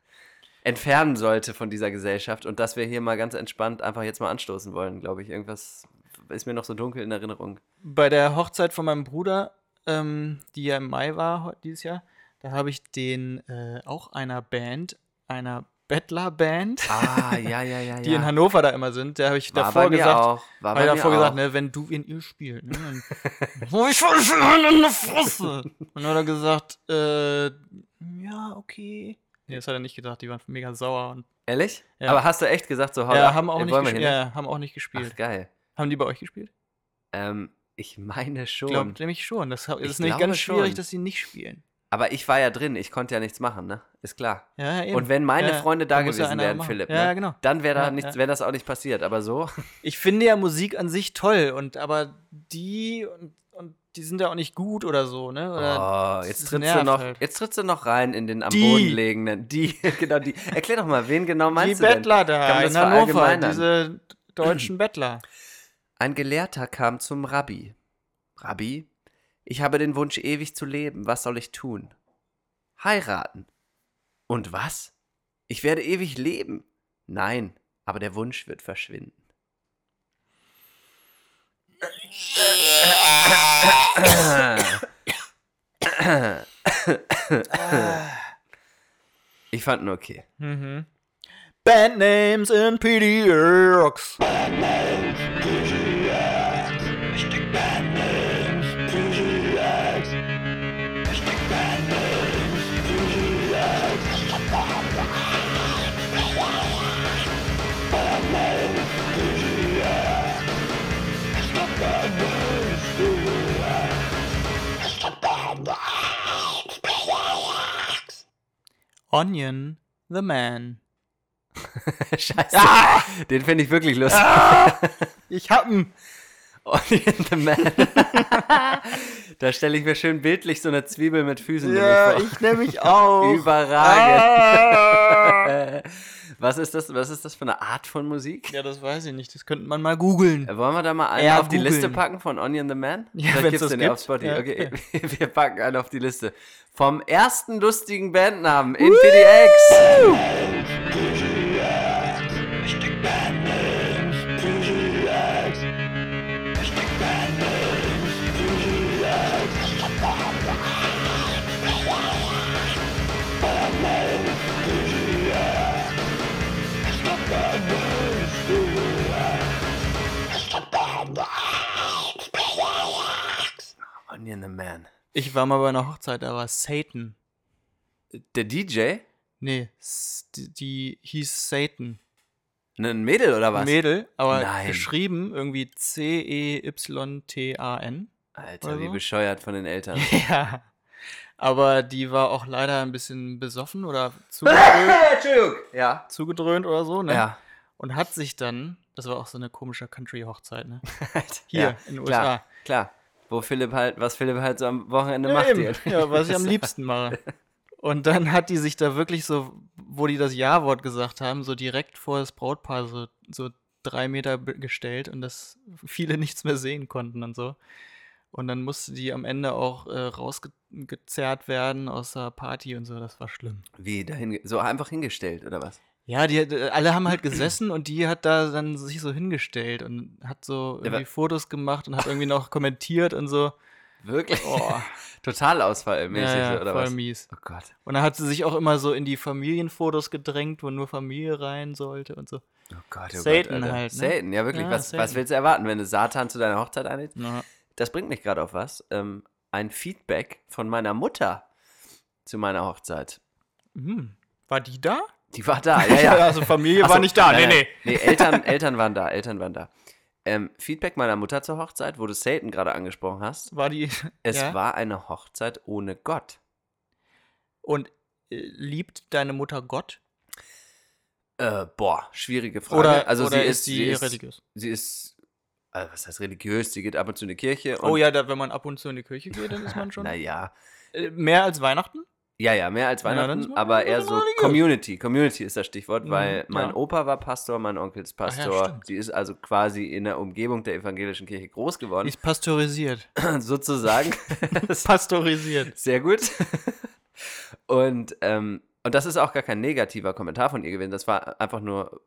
entfernen sollte von dieser Gesellschaft und dass wir hier mal ganz entspannt einfach jetzt mal anstoßen wollen, glaube ich. Irgendwas ist mir noch so dunkel in Erinnerung.
ja. Bei der Hochzeit von meinem Bruder, ähm, die ja im Mai war dieses Jahr, da habe ich den äh, auch einer Band, einer Bettler-Band,
Ah, ja, ja, ja,
die in Hannover da immer sind, da habe ich
war
davor gesagt,
auch. War
habe
bei
ich davor gesagt, ne, wenn du in ihr spielt, ne, dann hol ich schon in der Fresse. Und dann hat er gesagt, äh, ja, okay. Nee, das hat er nicht gesagt, die waren mega sauer und
Ehrlich?
Ja.
Aber hast du echt gesagt, so, hau
ja,
ab,
haben auch nicht gespielt. Ja, haben auch nicht gespielt.
Ach, geil.
Haben die bei euch gespielt?
Ähm, ich meine schon.
Ich glaube nämlich schon. Das
Ich
ist nämlich ganz schwierig,
schon.
dass sie nicht spielen.
Aber ich war ja drin, ich konnte ja nichts machen, ne? Ist klar.
Ja, eben.
Und wenn meine
Ja,
Freunde da
da ja
gewesen wären,
machen.
Philipp,
Ja,
ne?
genau.
dann wäre da
Ja,
nichts,
ja.
wäre das auch nicht passiert. Aber so,
Ich finde ja Musik an sich toll, und aber die und, und die sind ja auch nicht gut oder so, ne? Oder
oh, jetzt trittst du noch,
halt.
jetzt trittst du noch rein in den am
Die.
Boden liegenden. Die, genau die. Erklär doch mal, wen genau
die
meinst du denn?
Bettler da
Kann man
in Hannover, diese deutschen Bettler.
Ein Gelehrter kam zum Rabbi. Rabbi, ich habe den Wunsch, ewig zu leben. Was soll ich tun? Heiraten. Und was? Ich werde ewig leben. Nein, aber der Wunsch wird verschwinden. Ich fand nur okay.
Mhm. Bandnames in PDX. Onion the Man.
Scheiße. Den finde ich wirklich lustig.
Ich hab ihn.
Onion the Man. da stelle ich mir schön bildlich so eine Zwiebel mit Füßen
Ja,
nämlich
ich nehme mich auch.
vor. Überragend.
Ah.
Was, ist das, was ist das für eine Art von Musik?
Ja, das weiß ich nicht. Das könnte man mal googeln.
Äh, Wollen wir da mal einen
Ja,
auf die
googeln.
Liste packen von Onion the Man?
Ja,
Vielleicht gibt's
das
den ja auf
gibt.
Spotify.
Ja.
Okay, wir packen einen auf die Liste. Vom ersten lustigen Bandnamen in PDX.
Ich war mal bei einer Hochzeit, da war Satan.
Der DJ?
Nee, die, die hieß Satan.
Ein Mädel oder was?
Mädel, aber
Nein.
geschrieben irgendwie E C-E-Y-T-A-N.
Alter,
Oder
wie
so?
bescheuert von den Eltern.
Ja. Aber die war auch leider ein bisschen besoffen oder zugedröhnt.
Ja.
zugedröhnt oder so, ne?
Ja.
Und hat sich dann, das war auch so eine komische Country-Hochzeit, ne? Hier
ja,
in den
Klar,
USA.
klar. Wo Philipp halt, was Philipp halt so am Wochenende
Ja,
macht.
eben. ja, was ich am liebsten mache. Und dann hat die sich da wirklich so, wo die das Ja-Wort gesagt haben, so direkt vor das Brautpaar so, so drei Meter gestellt und dass viele nichts mehr sehen konnten und so. Und dann musste die am Ende auch äh, rausgezerrt werden aus der Party und so. Das war schlimm.
Wie, dahin, so einfach hingestellt, oder was?
Ja, die äh, alle haben halt gesessen und die hat da dann sich so hingestellt und hat so
Ja,
irgendwie
wa-
Fotos gemacht und hat irgendwie noch kommentiert und so.
Wirklich?
Oh,
Totalausfallmäßig,
ja, ja,
oder
voll
was?
mies.
Oh Gott.
Und dann hat sie sich auch immer so in die Familienfotos gedrängt, wo nur Familie rein sollte und so.
Oh Gott, oh
Satan
Gott,
halt, ne?
Satan, ja wirklich.
Ja,
was, was
Satan.
willst du erwarten, wenn du Satan zu deiner Hochzeit einlädst? Das bringt mich gerade auf was. Ähm, ein Feedback von meiner Mutter zu meiner Hochzeit.
hm. War die da?
Die war da, ja, ja.
also Familie
Ach
war
so,
nicht da. nee, nee.
Nee, Eltern, Eltern waren da, Eltern waren da. Ähm, Feedback meiner Mutter zur Hochzeit, wo du Satan gerade angesprochen hast.
War die.
Es
ja?
war eine Hochzeit ohne Gott.
Und äh, liebt deine Mutter Gott?
Äh, boah, schwierige Frage.
Oder,
also
oder
sie
ist sie
ist,
religiös?
sie ist, also was heißt religiös? Sie geht ab und zu in die Kirche.
Oh ja, da, wenn man ab und zu in die Kirche geht, dann ist man schon.
Naja.
Äh, mehr als Weihnachten?
Ja, ja, mehr als
Ja,
Weihnachten,
man
aber eher so. Community. Community ist das Stichwort,
Mhm,
weil mein
ja.
Opa war Pastor, mein Onkel ist
ja,
Pastor.
stimmt.
sie ist also quasi in der Umgebung der evangelischen Kirche groß
Die
geworden,
ist pasteurisiert.
sozusagen.
Pasteurisiert.
Sehr gut. Und, ähm, und das ist auch gar kein negativer Kommentar von ihr gewesen. Das war einfach nur,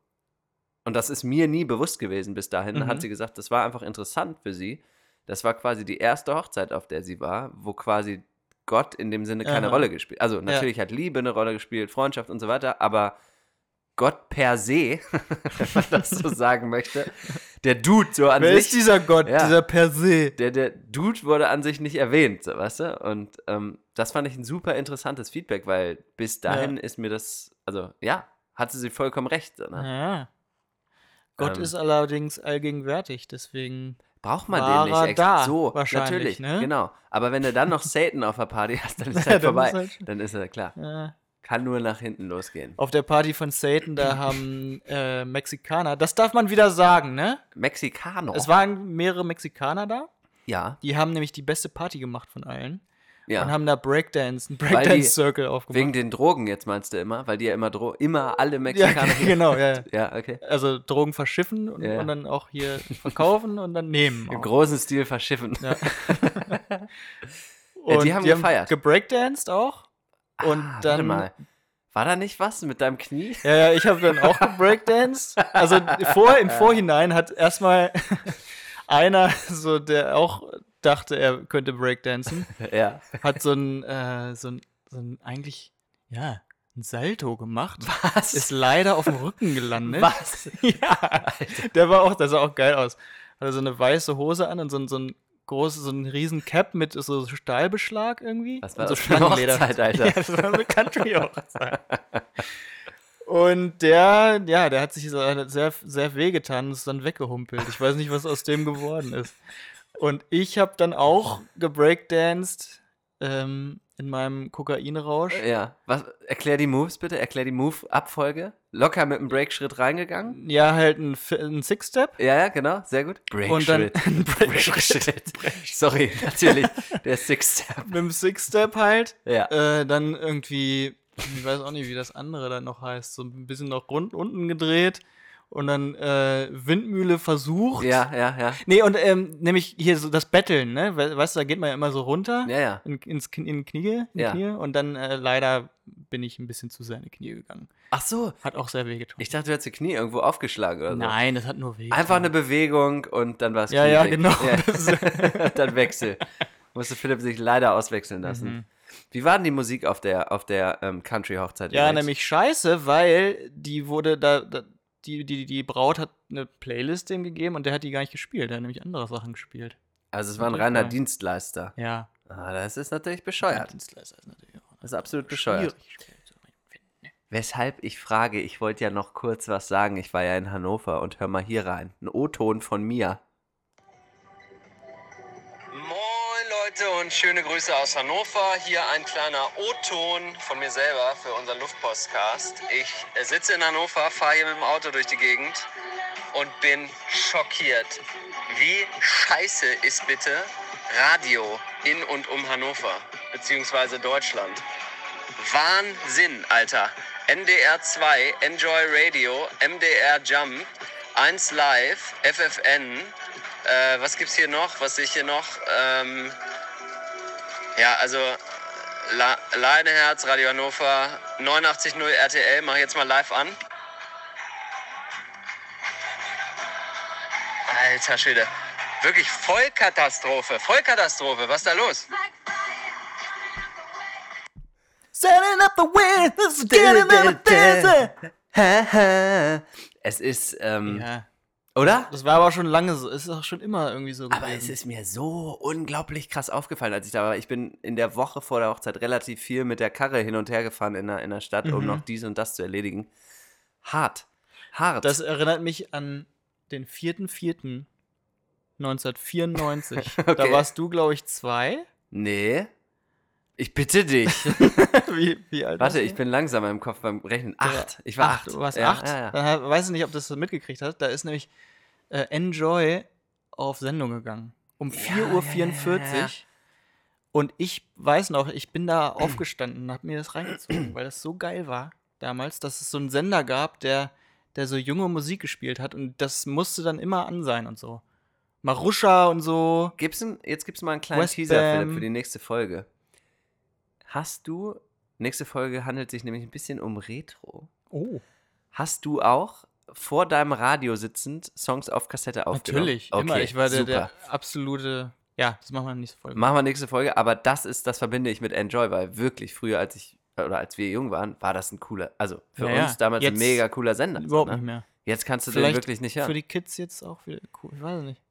und das ist mir nie bewusst gewesen bis dahin,
Mhm.
hat sie gesagt, das war einfach interessant für sie. Das war quasi die erste Hochzeit, auf der sie war, wo quasi Gott in dem Sinne keine
Aha.
Rolle gespielt Also natürlich hat Liebe eine Rolle gespielt, Freundschaft und so weiter, aber Gott per se, wenn man das so sagen möchte, der Dude so an
Wer
sich.
ist dieser Gott,
Ja.
dieser per se?
der, der Dude wurde an sich nicht erwähnt, so, weißt du? Und ähm, das fand ich ein super interessantes Feedback, weil bis dahin ist mir das, also ja, hatte sie vollkommen recht. Ne?
Ja. Gott
Ähm.
ist allerdings allgegenwärtig, deswegen.
Braucht man
War
den nicht
er
extra.
da,
so,
wahrscheinlich,
natürlich,
ne?
genau. Aber wenn du dann noch Satan auf der Party hast, dann ist
Ja,
halt vorbei.
halt
dann ist er klar.
Ja.
Kann nur nach hinten losgehen.
Auf der Party von Satan, da haben äh, Mexikaner, das darf man wieder sagen, ne?
Mexikaner.
Es waren mehrere Mexikaner da.
ja,
Die haben nämlich die beste Party gemacht von allen.
Ja.
Und haben da Breakdance, einen
die-
Breakdance-Circle aufgemacht.
Wegen den Drogen jetzt meinst du immer, weil die ja immer Dro immer alle
ja,
Mexikaner.
genau, ja. ja.
ja, okay.
Also Drogen verschiffen und,
Ja.
und dann auch hier verkaufen und dann nehmen.
Im
auch.
großen Stil verschiffen.
Ja.
Ja, die haben gefeiert.
gebreakdanced auch. Und
Ah,
dann.
Warte mal. War da nicht was mit deinem Knie?
Ja, ja, ich habe dann auch gebreakdanced. Also vor, im Vorhinein hat erstmal einer, so der auch dachte, er könnte breakdancen,
ja.
hat so ein, äh, so ein, so ein eigentlich, ja, ein Salto gemacht.
Was?
Ist leider auf dem Rücken gelandet.
Was?
Ja, der war auch, der sah auch geil aus. Hatte so eine weiße Hose an und so ein, so ein großes, so ein riesen Cap mit so Stahlbeschlag irgendwie.
Was war
und so
das für eine. Hochzeit, Alter?
Ja, das war eine Country-Hochzeit. Und der, ja, der hat sich so sehr, sehr wehgetan und ist dann weggehumpelt. Ich weiß nicht, was aus dem geworden ist. Und ich habe dann auch gebreakdanced ähm, in meinem Kokainrausch.
Ja. Was, erklär die Moves bitte. Erklär die Move-Abfolge. Locker mit einem Breakschritt reingegangen.
Ja, halt ein, ein Six-Step.
Ja, ja, genau. Sehr gut.
Und dann
Breakschritt.
ein Breakschritt.
Sorry, natürlich. Der Six-Step.
Mit dem Six-Step halt.
Ja.
Äh, dann irgendwie, ich weiß auch nicht, wie das andere dann noch heißt, so ein bisschen noch rund unten gedreht und dann äh, Windmühle versucht.
Ja, ja, ja.
Nee, und ähm, nämlich hier so das Betteln, ne? We weißt du, da geht man ja immer so runter
Ja, ja.
in, ins Knie, in Knie, in
Ja.
Knie und dann äh, leider bin ich ein bisschen zu sehr in die Knie gegangen.
Ach so.
Hat auch sehr weh getan.
Ich dachte, du hättest die Knie irgendwo aufgeschlagen oder so.
Nein, das hat nur weh.
Einfach eine Bewegung und dann war es
Ja, ja, genau. Das
dann Wechsel. Musste Philipp sich leider auswechseln lassen. Wie war denn die Musik auf der, auf der ähm, Country-Hochzeit?
Ja, nämlich scheiße, weil die wurde da, da die, die, die Braut hat eine Playlist dem gegeben und der hat die gar nicht gespielt. Der hat nämlich andere Sachen gespielt.
Also es war ein reiner Dienstleister.
Ja.
Ah, das ist natürlich bescheuert.
Dienstleister ist natürlich auch
Das ist absolut bescheuert.
ne?
Weshalb ich frage, ich wollte ja noch kurz was sagen. Ich war ja in Hannover und hör mal hier rein. Ein O-Ton von mir.
Leute und schöne Grüße aus Hannover. Hier ein kleiner O-Ton von mir selber für unseren Luftpostcast. Ich äh, sitze in Hannover, fahre hier mit dem Auto durch die Gegend und bin schockiert. Wie scheiße ist bitte Radio in und um Hannover, beziehungsweise Deutschland? Wahnsinn, Alter. NDR 2, Enjoy Radio, MDR Jump, 1 Live, FFN. Äh, was gibt's hier noch? Was sehe ich hier noch? Ähm, ja, also La Leineherz, Radio Hannover, 89.0 RTL, mach ich jetzt mal live an. Alter Schwede. Wirklich Vollkatastrophe, Vollkatastrophe. Was ist da los?
Setting up the wind, getting in the
es ist, ähm,
Ja,
oder?
das war aber schon lange so. Es ist auch schon immer irgendwie so
Aber
gewesen.
es ist mir so unglaublich krass aufgefallen, als ich da war. Ich bin in der Woche vor der Hochzeit relativ viel mit der Karre hin und her gefahren in der, in der Stadt, um noch dies und das zu erledigen. Hart. Hart.
Das erinnert mich an den 4.4.1994. Da
Okay.
warst du, glaube ich, zwei.
nee. Ich bitte dich.
wie, wie alt
Warte, ich bin langsamer im Kopf beim Rechnen. Acht. Ich war acht.
Du warst
ja,
acht.
Ja, ja.
Weiß ich nicht, ob du das mitgekriegt hast. Da ist nämlich äh, Enjoy auf Sendung gegangen. Um 4.44 Uhr.
ja, ja.
Und ich weiß noch, ich bin da aufgestanden und hab mir das reingezogen, weil das so geil war damals, dass es so einen Sender gab, der, der so junge Musik gespielt hat. Und das musste dann immer an sein und so. Marusha und so.
Gibt's ein, jetzt gibt's mal einen kleinen
West
Teaser, Philipp,
Bam.
für die nächste Folge. Hast du, nächste Folge handelt sich nämlich ein bisschen um Retro.
Oh.
Hast du auch vor deinem Radio sitzend Songs auf Kassette aufgenommen?
Natürlich,
okay,
immer. Ich war der, der absolute. Ja, das machen wir nächsten Folge.
Machen wir nächste Folge, aber das ist, das verbinde ich mit Enjoy, weil wirklich früher, als ich, oder als wir jung waren, war das ein cooler, also für
Ja,
uns damals ein mega cooler Sender.
Überhaupt
ne?
nicht mehr.
Jetzt kannst du
Vielleicht
den wirklich nicht hören.
Für die Kids jetzt auch wieder cool. Ich weiß es nicht.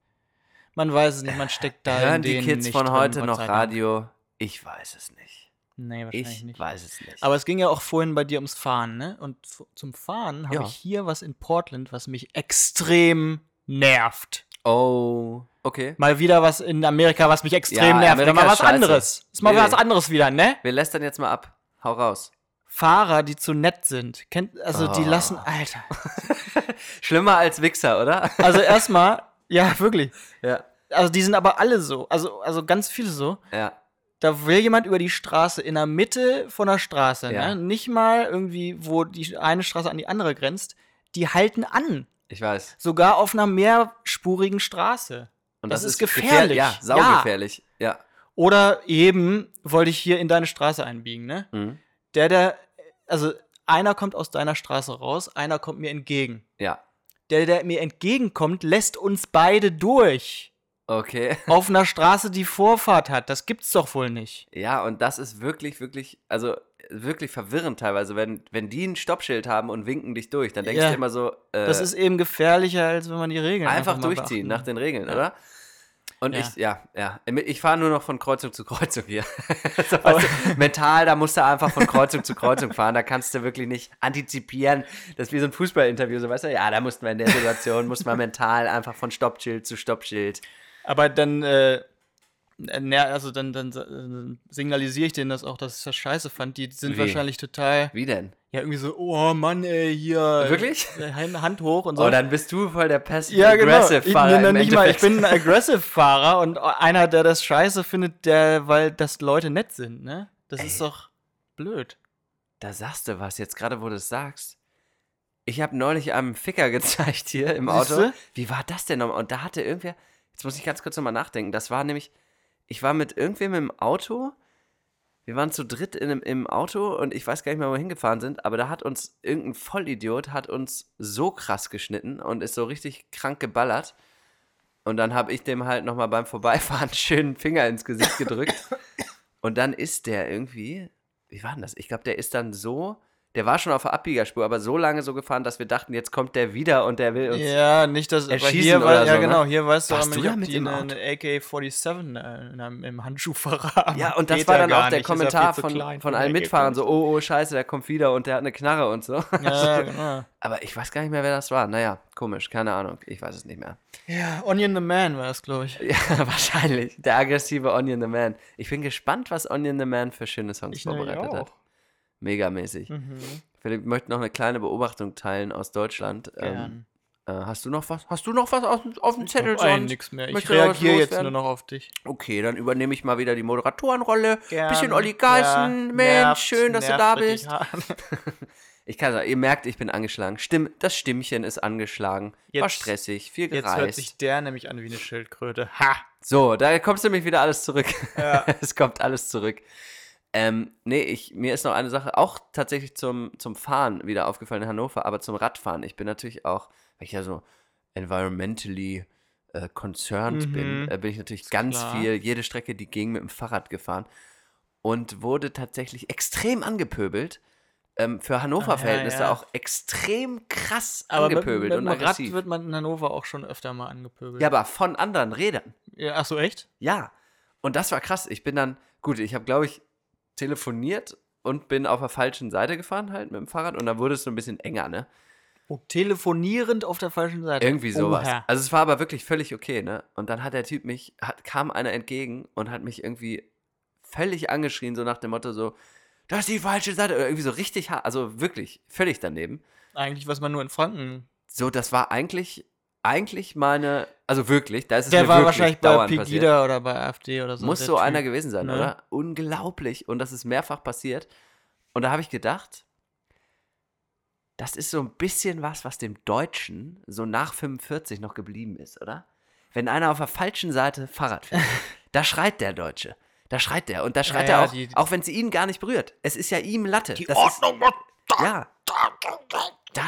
Man weiß es nicht, man steckt da
Hören die Kids von heute noch. Radio? Ich weiß es nicht.
Nee, wahrscheinlich
Ich
nicht.
weiß es nicht.
Aber es ging ja auch vorhin bei dir ums Fahren, ne? Und zum Fahren habe
Ja.
ich hier was in Portland, was mich extrem nervt.
oh, okay.
Mal wieder was in Amerika, was mich extrem
Ja,
nervt.
Amerika
mal was
scheiße.
anderes. Ist mal
Nee.
was anderes wieder, ne?
Wir lästern jetzt mal ab. Hau raus.
Fahrer, die zu nett sind. Kennt, also die
Oh.
lassen, Alter.
Schlimmer als Wichser, oder?
Also erstmal, ja, wirklich.
ja.
Also die sind aber alle so. Also, also ganz viele so.
Ja.
Da will jemand über die Straße in der Mitte von der Straße,
Ja.
ne? Nicht mal irgendwie, wo die eine Straße an die andere grenzt. Die halten an.
Ich weiß.
Sogar auf einer mehrspurigen Straße.
Und
Das ist
gefähr-
gefährlich.
Ja, saugefährlich. Ja.
Oder eben wollte ich hier in deine Straße einbiegen, ne?
Mhm.
Der, der, also einer kommt aus deiner Straße raus, einer kommt mir entgegen.
Ja.
Der, der mir entgegenkommt, lässt uns beide durch.
Okay.
Auf einer Straße, die Vorfahrt hat. Das gibt's doch wohl nicht.
Ja, und das ist wirklich, wirklich, also wirklich verwirrend teilweise, wenn, wenn die ein Stoppschild haben und winken dich durch, dann denkst
Ja.
du immer so, äh,
Das ist eben gefährlicher, als wenn man die Regeln
einfach
mal
durchziehen
beachten.
nach den Regeln,
Ja.
oder? Und
Ja.
ich, ja, ja. Ich fahre nur noch von Kreuzung zu Kreuzung hier. so, weißt du, mental, da musst du einfach von Kreuzung zu Kreuzung fahren. Da kannst du wirklich nicht antizipieren. Das ist wie so ein Fußballinterview. So, weißt du, ja, da mussten wir in der Situation, mussten wir mental einfach von Stoppschild zu Stoppschild.
Aber dann, äh, na, also dann, dann signalisiere ich denen das auch, dass ich das scheiße fand. Die sind
Wie?
wahrscheinlich total,
Wie denn?
ja, irgendwie so, oh Mann, ey, hier.
Wirklich?
äh, Hand hoch und so.
Oh, dann bist du voll der passive
ja, genau. Ich, mal, ich bin ein Aggressive-Fahrer und einer, der das scheiße findet, der, weil das Leute nett sind, ne? Das ist doch blöd.
Da sagst du was, jetzt gerade wo du es sagst. Ich habe neulich einem Ficker gezeigt hier im Auto.
Siehste?
Wie war das denn nochmal? Und da hatte irgendwer, jetzt muss ich ganz kurz nochmal nachdenken. Das war nämlich, ich war mit irgendwem im Auto. Wir waren zu dritt in, im Auto und ich weiß gar nicht mehr, wo wir hingefahren sind, aber da hat uns irgendein Vollidiot hat uns so krass geschnitten und ist so richtig krank geballert. Und dann habe ich dem halt nochmal beim Vorbeifahren einen schönen Finger ins Gesicht gedrückt. Und dann ist der irgendwie, wie war denn das? Ich glaube, der ist dann so Der war schon auf der Abbiegerspur, aber so lange so gefahren, dass wir dachten, jetzt kommt der wieder und der will uns.
Ja, nicht, dass.
Erschießen
hier war,
oder
ja,
so, ne?
genau, hier weißt du
du
ob
mit
die eine,
Auto?
eine AK-47 äh, in einem, im Handschuhfach haben.
Ja, und das war
ja
dann auch der
nicht, ja
Kommentar von, von allen Mitfahrern, so,
AK-47.
oh, oh, scheiße, der kommt wieder und der hat eine Knarre und so.
Ja, genau.
Aber ich weiß gar nicht mehr, wer das war. Naja, komisch, keine Ahnung, ich weiß es nicht mehr.
Ja, Onion the Man war das, glaube ich.
Ja, wahrscheinlich. Der aggressive Onion the Man. Ich bin gespannt, was Onion the Man für schöne Songs
Ich
vorbereitet hat. Megamäßig.
Mhm.
Philipp, ich möchte noch eine kleine Beobachtung teilen aus Deutschland.
Gern.
Ähm, äh, hast du noch was? Hast du noch was auf, auf dem Zettel
Nein,
sonst?
nix mehr. Ich
Möchtest
reagiere jetzt nur noch auf dich.
Okay, dann übernehme ich mal wieder die Moderatorenrolle.
Gern.
Bisschen Olli Geißen.
Ja,
Mensch,
nervt,
schön, dass du da bist. Ich kann sagen, ihr merkt, ich bin angeschlagen. Stimm, das Stimmchen ist angeschlagen. War
Jetzt-
stressig, viel
Jetzt hört
gereist.
sich der nämlich an wie eine Schildkröte. Ha!
So, da kommst du nämlich wieder alles zurück.
Ja.
es kommt alles zurück. Ähm, nee, ich, mir ist noch eine Sache auch tatsächlich zum, zum Fahren wieder aufgefallen in Hannover, aber zum Radfahren. Ich bin natürlich auch, weil ich ja so environmentally äh, concerned
Mhm.
bin, äh, bin ich natürlich ganz
klar.
viel, jede Strecke, die ging, mit dem Fahrrad gefahren und wurde tatsächlich extrem angepöbelt. Ähm, für
Ah, ja,
Hannover-Verhältnisse
ja.
auch extrem krass
Aber mit,
angepöbelt
mit
und
dem Rad
aggressiv.
wird man in Hannover auch schon öfter mal angepöbelt.
Ja, aber von anderen Rädern.
Ja, ach so, echt?
Ja, und das war krass. Ich bin dann, gut, ich habe, glaube ich, telefoniert und bin auf der falschen Seite gefahren halt mit dem Fahrrad und dann wurde es so ein bisschen enger, ne?
Oh, telefonierend auf der falschen Seite.
Irgendwie sowas.
Oha.
Also es war aber wirklich völlig okay, ne? Und dann hat der Typ mich, hat, kam einer entgegen und hat mich irgendwie völlig angeschrien, so nach dem Motto so, das ist die falsche Seite. Oder irgendwie so richtig also wirklich völlig daneben.
Eigentlich, was man nur in Franken.
So, das war eigentlich, eigentlich meine, also wirklich, da ist es
Der
mir
war
wirklich
wahrscheinlich bei
dauernd passiert.
Pegida oder bei AfD oder so.
Muss so
Typ.
einer gewesen sein,
ne?
oder? Unglaublich. Und das ist mehrfach passiert. Und da habe ich gedacht, das ist so ein bisschen was, was dem Deutschen so nach 45 noch geblieben ist, oder? Wenn einer auf der falschen Seite Fahrrad fährt, da schreit der Deutsche. Da schreit der. Und da schreit
Ja,
er
ja,
auch,
die-
auch wenn es ihn gar nicht berührt. Es ist ja ihm Latte.
Die
Das
Ordnung wird
Ist, ja. Da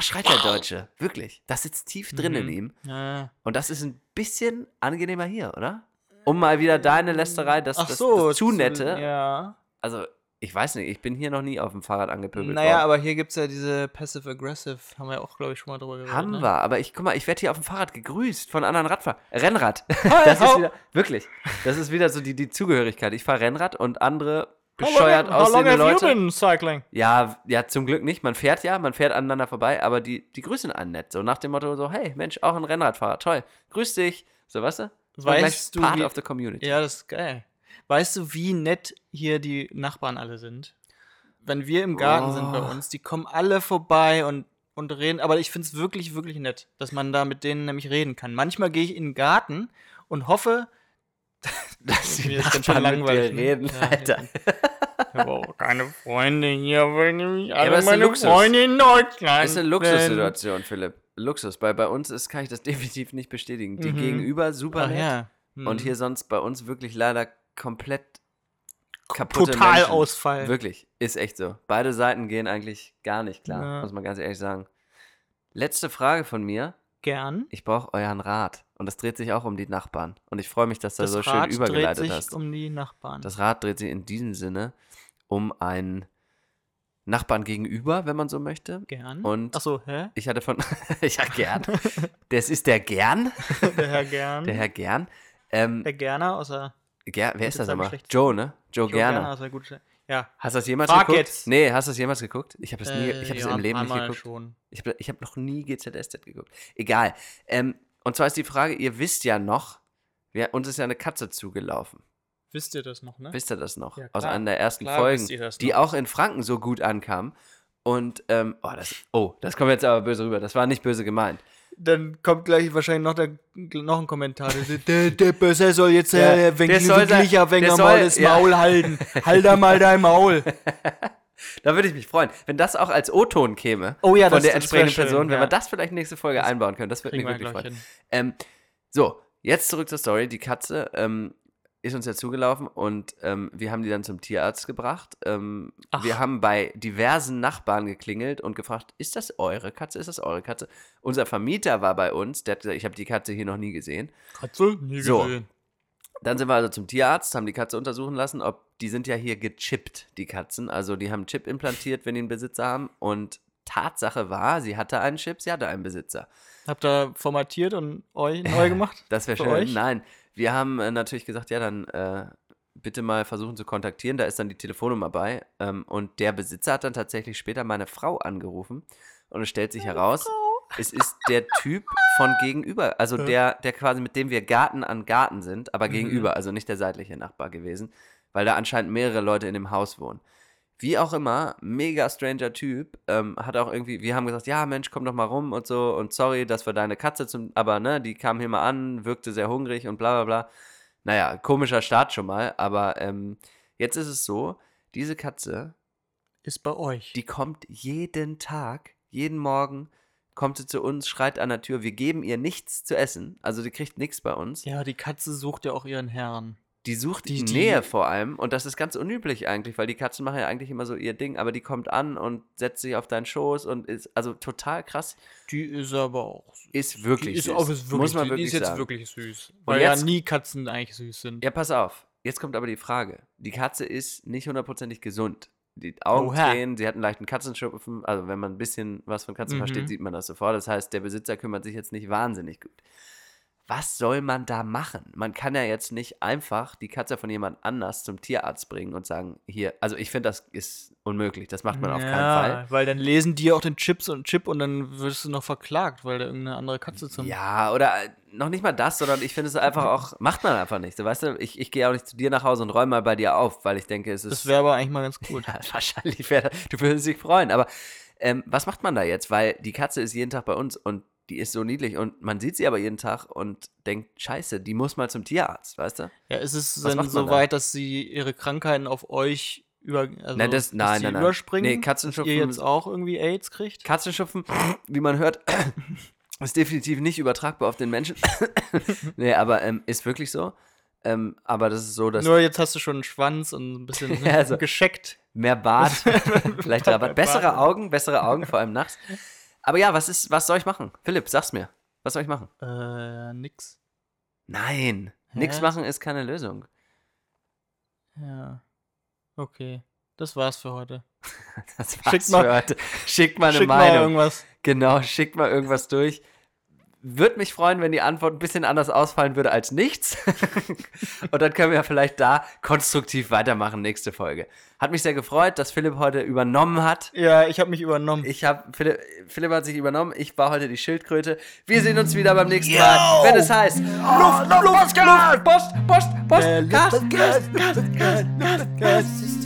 schreit der Deutsche. Wirklich. Das sitzt tief drin in
Mhm.
ihm.
Ja.
Und das ist ein bisschen angenehmer hier, oder? Um mal wieder deine Lästerei, das,
Ach
das,
so,
das zu nette.
Ja.
Also, ich weiß nicht, ich bin hier noch nie auf dem Fahrrad angepöbelt
Naja,
worden.
aber hier gibt es ja diese Passive-Aggressive, haben wir ja auch, glaube ich, schon mal drüber geredet.
Haben
ne?
wir, aber ich guck mal, ich werde hier auf dem Fahrrad gegrüßt von anderen Radfahrern. Rennrad. Das ist wieder, wirklich, das ist wieder so die, die Zugehörigkeit. Ich fahre Rennrad und andere
How long
bescheuert
have- how long
aussehende
have you
Leute.
been cycling?
Ja, ja, zum Glück nicht. Man fährt ja, man fährt aneinander vorbei, aber die, die grüßen einen nett. So nach dem Motto so, hey, Mensch, auch ein Rennradfahrer, toll. Grüß dich. So, weißt du? So
Weißt du,
Part
wie-
of the Community.
Ja, das ist geil. Weißt du, wie nett hier die Nachbarn alle sind? Wenn wir im Garten sind bei
Oh.
uns, die kommen alle vorbei und, und reden. Aber ich finde es wirklich, wirklich nett, dass man da mit denen nämlich reden kann. Manchmal gehe ich in den Garten und hoffe,
Dass die
mir ist ganz schön langweilig. ne?
reden,
Ja,
Alter.
Ich habe auch keine Freunde hier, weil nämlich alle meine
Luxus.
Freunde in Deutschland.
ist eine Luxussituation, Philipp. Luxus. Bei, bei uns ist, kann ich das definitiv nicht bestätigen. Die
Mhm.
Gegenüber super
Ach
nett.
ja. Hm.
Und hier sonst bei uns wirklich leider komplett kaputte
Total
Menschen.
Ausfall.
Wirklich, ist echt so. Beide Seiten gehen eigentlich gar nicht klar,
Ja.
muss man ganz ehrlich sagen. Letzte Frage von mir.
Gern.
Ich brauche euren Rat. Und es dreht sich auch um die Nachbarn. Und ich freue mich, dass du
Das
so schön
Rad dreht
übergeleitet
sich
hast.
um die Nachbarn.
Das Rad dreht sich in diesem Sinne um einen Nachbarn gegenüber, wenn man so möchte.
Gern.
Und-
Ach so, hä?
Ich hatte von. ja, gern. Das ist der Gern.
Der Herr Gern.
Der Herr Gern. Ähm,
Der Gerner außer
Ger wer ist das nochmal?
Geschlecht.
Joe, ne? Joe,
Joe
Gerner.
Gerner aus der gute Ja.
Hast du das jemals
Frag
geguckt?
jetzt.
Nee, hast du das jemals geguckt? Ich habe das, nie,
Äh,
ich hab das
ja,
im Leben nicht geguckt.
Schon.
Ich habe ich hab noch nie GZSZ geguckt. Egal. Ähm, und zwar ist die Frage, ihr wisst ja noch, wir, uns ist ja eine Katze zugelaufen.
Wisst ihr das noch, ne?
Wisst ihr das noch?
Ja,
Aus einer der ersten
Klar
Folgen, die auch in Franken so gut ankam. Und, ähm, oh, das, oh, das kommt jetzt aber böse rüber. Das war nicht böse gemeint.
Dann kommt gleich wahrscheinlich noch, der, noch ein Kommentar. Der, der, der Böse soll jetzt äh, wenn
der soll
Glücklicher, wenn
der
er
soll-
mal das
ja.
Maul halten. Halt da mal dein Maul.
Da würde ich mich freuen, wenn das auch als O-Ton käme
Oh ja,
von
das-
der
das
entsprechenden
schön,
Person, wenn
ja.
wir das vielleicht nächste Folge einbauen können. Das würde mich wirklich freuen. Ähm, so, jetzt zurück zur Story. Die Katze ähm, ist uns ja zugelaufen und ähm, wir haben die dann zum Tierarzt gebracht. Ähm, wir haben bei diversen Nachbarn geklingelt und gefragt, ist das eure Katze? Ist das eure Katze? Unser Vermieter war bei uns, der hat gesagt, ich habe die Katze hier noch nie gesehen.
Katze? Nie
So.
gesehen.
Dann sind wir also zum Tierarzt, haben die Katze untersuchen lassen, ob die sind ja hier gechippt, die Katzen. Also die haben einen Chip implantiert, wenn die einen Besitzer haben. Und Tatsache war, sie hatte einen Chip, sie hatte einen Besitzer.
Habt ihr formatiert und eu, neu gemacht?
Das wäre schön.
euch?
Nein, wir haben äh, natürlich gesagt, ja, dann äh, bitte mal versuchen zu kontaktieren. Da ist dann die Telefonnummer bei. Ähm, und der Besitzer hat dann tatsächlich später meine Frau angerufen. Und es stellt sich heraus, es ist der Typ von gegenüber. Also der, der quasi mit dem wir Garten an Garten sind, aber gegenüber. Also nicht der seitliche Nachbar gewesen. Weil da anscheinend mehrere Leute in dem Haus wohnen. Wie auch immer, mega stranger Typ, ähm, hat auch irgendwie, wir haben gesagt, ja Mensch, komm doch mal rum und so und sorry, dass wir deine Katze zum, aber ne, die kam hier mal an, wirkte sehr hungrig und bla bla bla. Naja, komischer Start schon mal, aber ähm, jetzt ist es so, diese Katze,
Ist bei euch.
die kommt jeden Tag, jeden Morgen, kommt sie zu uns, schreit an der Tür, wir geben ihr nichts zu essen, also die kriegt nichts bei uns.
ja, die Katze sucht ja auch ihren Herrn.
Die sucht
Die-
die,
die-
Nähe vor allem und das ist ganz unüblich eigentlich, weil die Katzen machen ja eigentlich immer so ihr Ding, aber die kommt an und setzt sich auf deinen Schoß und ist also total krass.
Die ist aber auch süß.
Ist wirklich
die ist
süß.
auch ist wirklich,
Muss man
die
wirklich
ist jetzt
sagen.
wirklich süß. Weil ja
jetzt-
nie Katzen eigentlich süß sind.
Ja, pass auf. Jetzt kommt aber die Frage. Die Katze ist nicht hundertprozentig gesund. Die Augen
Oha.
tränen, sie hat einen leichten Katzenschupfen. Also wenn man ein bisschen was von Katzen
Mhm.
versteht, sieht man das sofort. Das heißt, der Besitzer kümmert sich jetzt nicht wahnsinnig gut. Was soll man da machen? Man kann ja jetzt nicht einfach die Katze von jemand anders zum Tierarzt bringen und sagen, hier, also ich finde, das ist unmöglich. Das macht man auf keinen Fall.
Weil dann lesen die auch den Chips und Chip und dann wirst du noch verklagt, weil da irgendeine andere Katze zum.
Ja, oder äh, noch nicht mal das, sondern ich finde es einfach auch, macht man einfach nicht. So, weißt du, ich, ich gehe auch nicht zu dir nach Hause und räume mal bei dir auf, weil ich denke, es ist.
Das wäre aber eigentlich mal ganz gut.
Ja, wahrscheinlich wäre du würdest dich freuen. Aber ähm, was macht man da jetzt? Weil die Katze ist jeden Tag bei uns und die ist so niedlich und man sieht sie aber jeden Tag und denkt, scheiße, die muss mal zum Tierarzt, weißt du?
Ja, ist es
Was
denn so
da?
weit, dass sie ihre Krankheiten auf euch über. Also,
Nein, das-
dass
nein,
sie
nein, nein.
überspringen?
Nee, Katzenschupfen-
ihr jetzt auch irgendwie AIDS kriegt?
Katzenschupfen, wie man hört, ist definitiv nicht übertragbar auf den Menschen. nee, aber ähm, ist wirklich so. Ähm, aber das ist so, dass
Nur jetzt hast du schon einen Schwanz und ein bisschen
Ja, also-
gescheckt.
mehr Bart, vielleicht Rabatt, bessere Augen, bessere Augen, vor allem nachts. Aber ja, was ist, was soll ich machen? Philipp, sag's mir. Was soll ich machen?
Äh, nix.
Nein,
Hä?
machen ist keine Lösung.
Ja. Okay. Das war's für heute.
Das
Schickt
war's
mal-
für heute. Schickt mal eine
Schick mal
Meinung.
irgendwas.
genau, schickt mal irgendwas durch. Würde mich freuen, wenn die Antwort ein bisschen anders ausfallen würde als nichts. Und dann können wir ja vielleicht da konstruktiv weitermachen, nächste Folge. Hat mich sehr gefreut, dass Philipp heute übernommen hat.
Ja, ich habe mich übernommen.
Ich habe Philipp, Philipp hat sich übernommen. Ich war heute die Schildkröte. Wir sehen uns wieder beim nächsten Mal, wenn es heißt Luft, Luft, Luft, Luft, Post, Post, Post,
Luft-
Cast, Cast, Cast, Cast, Cast.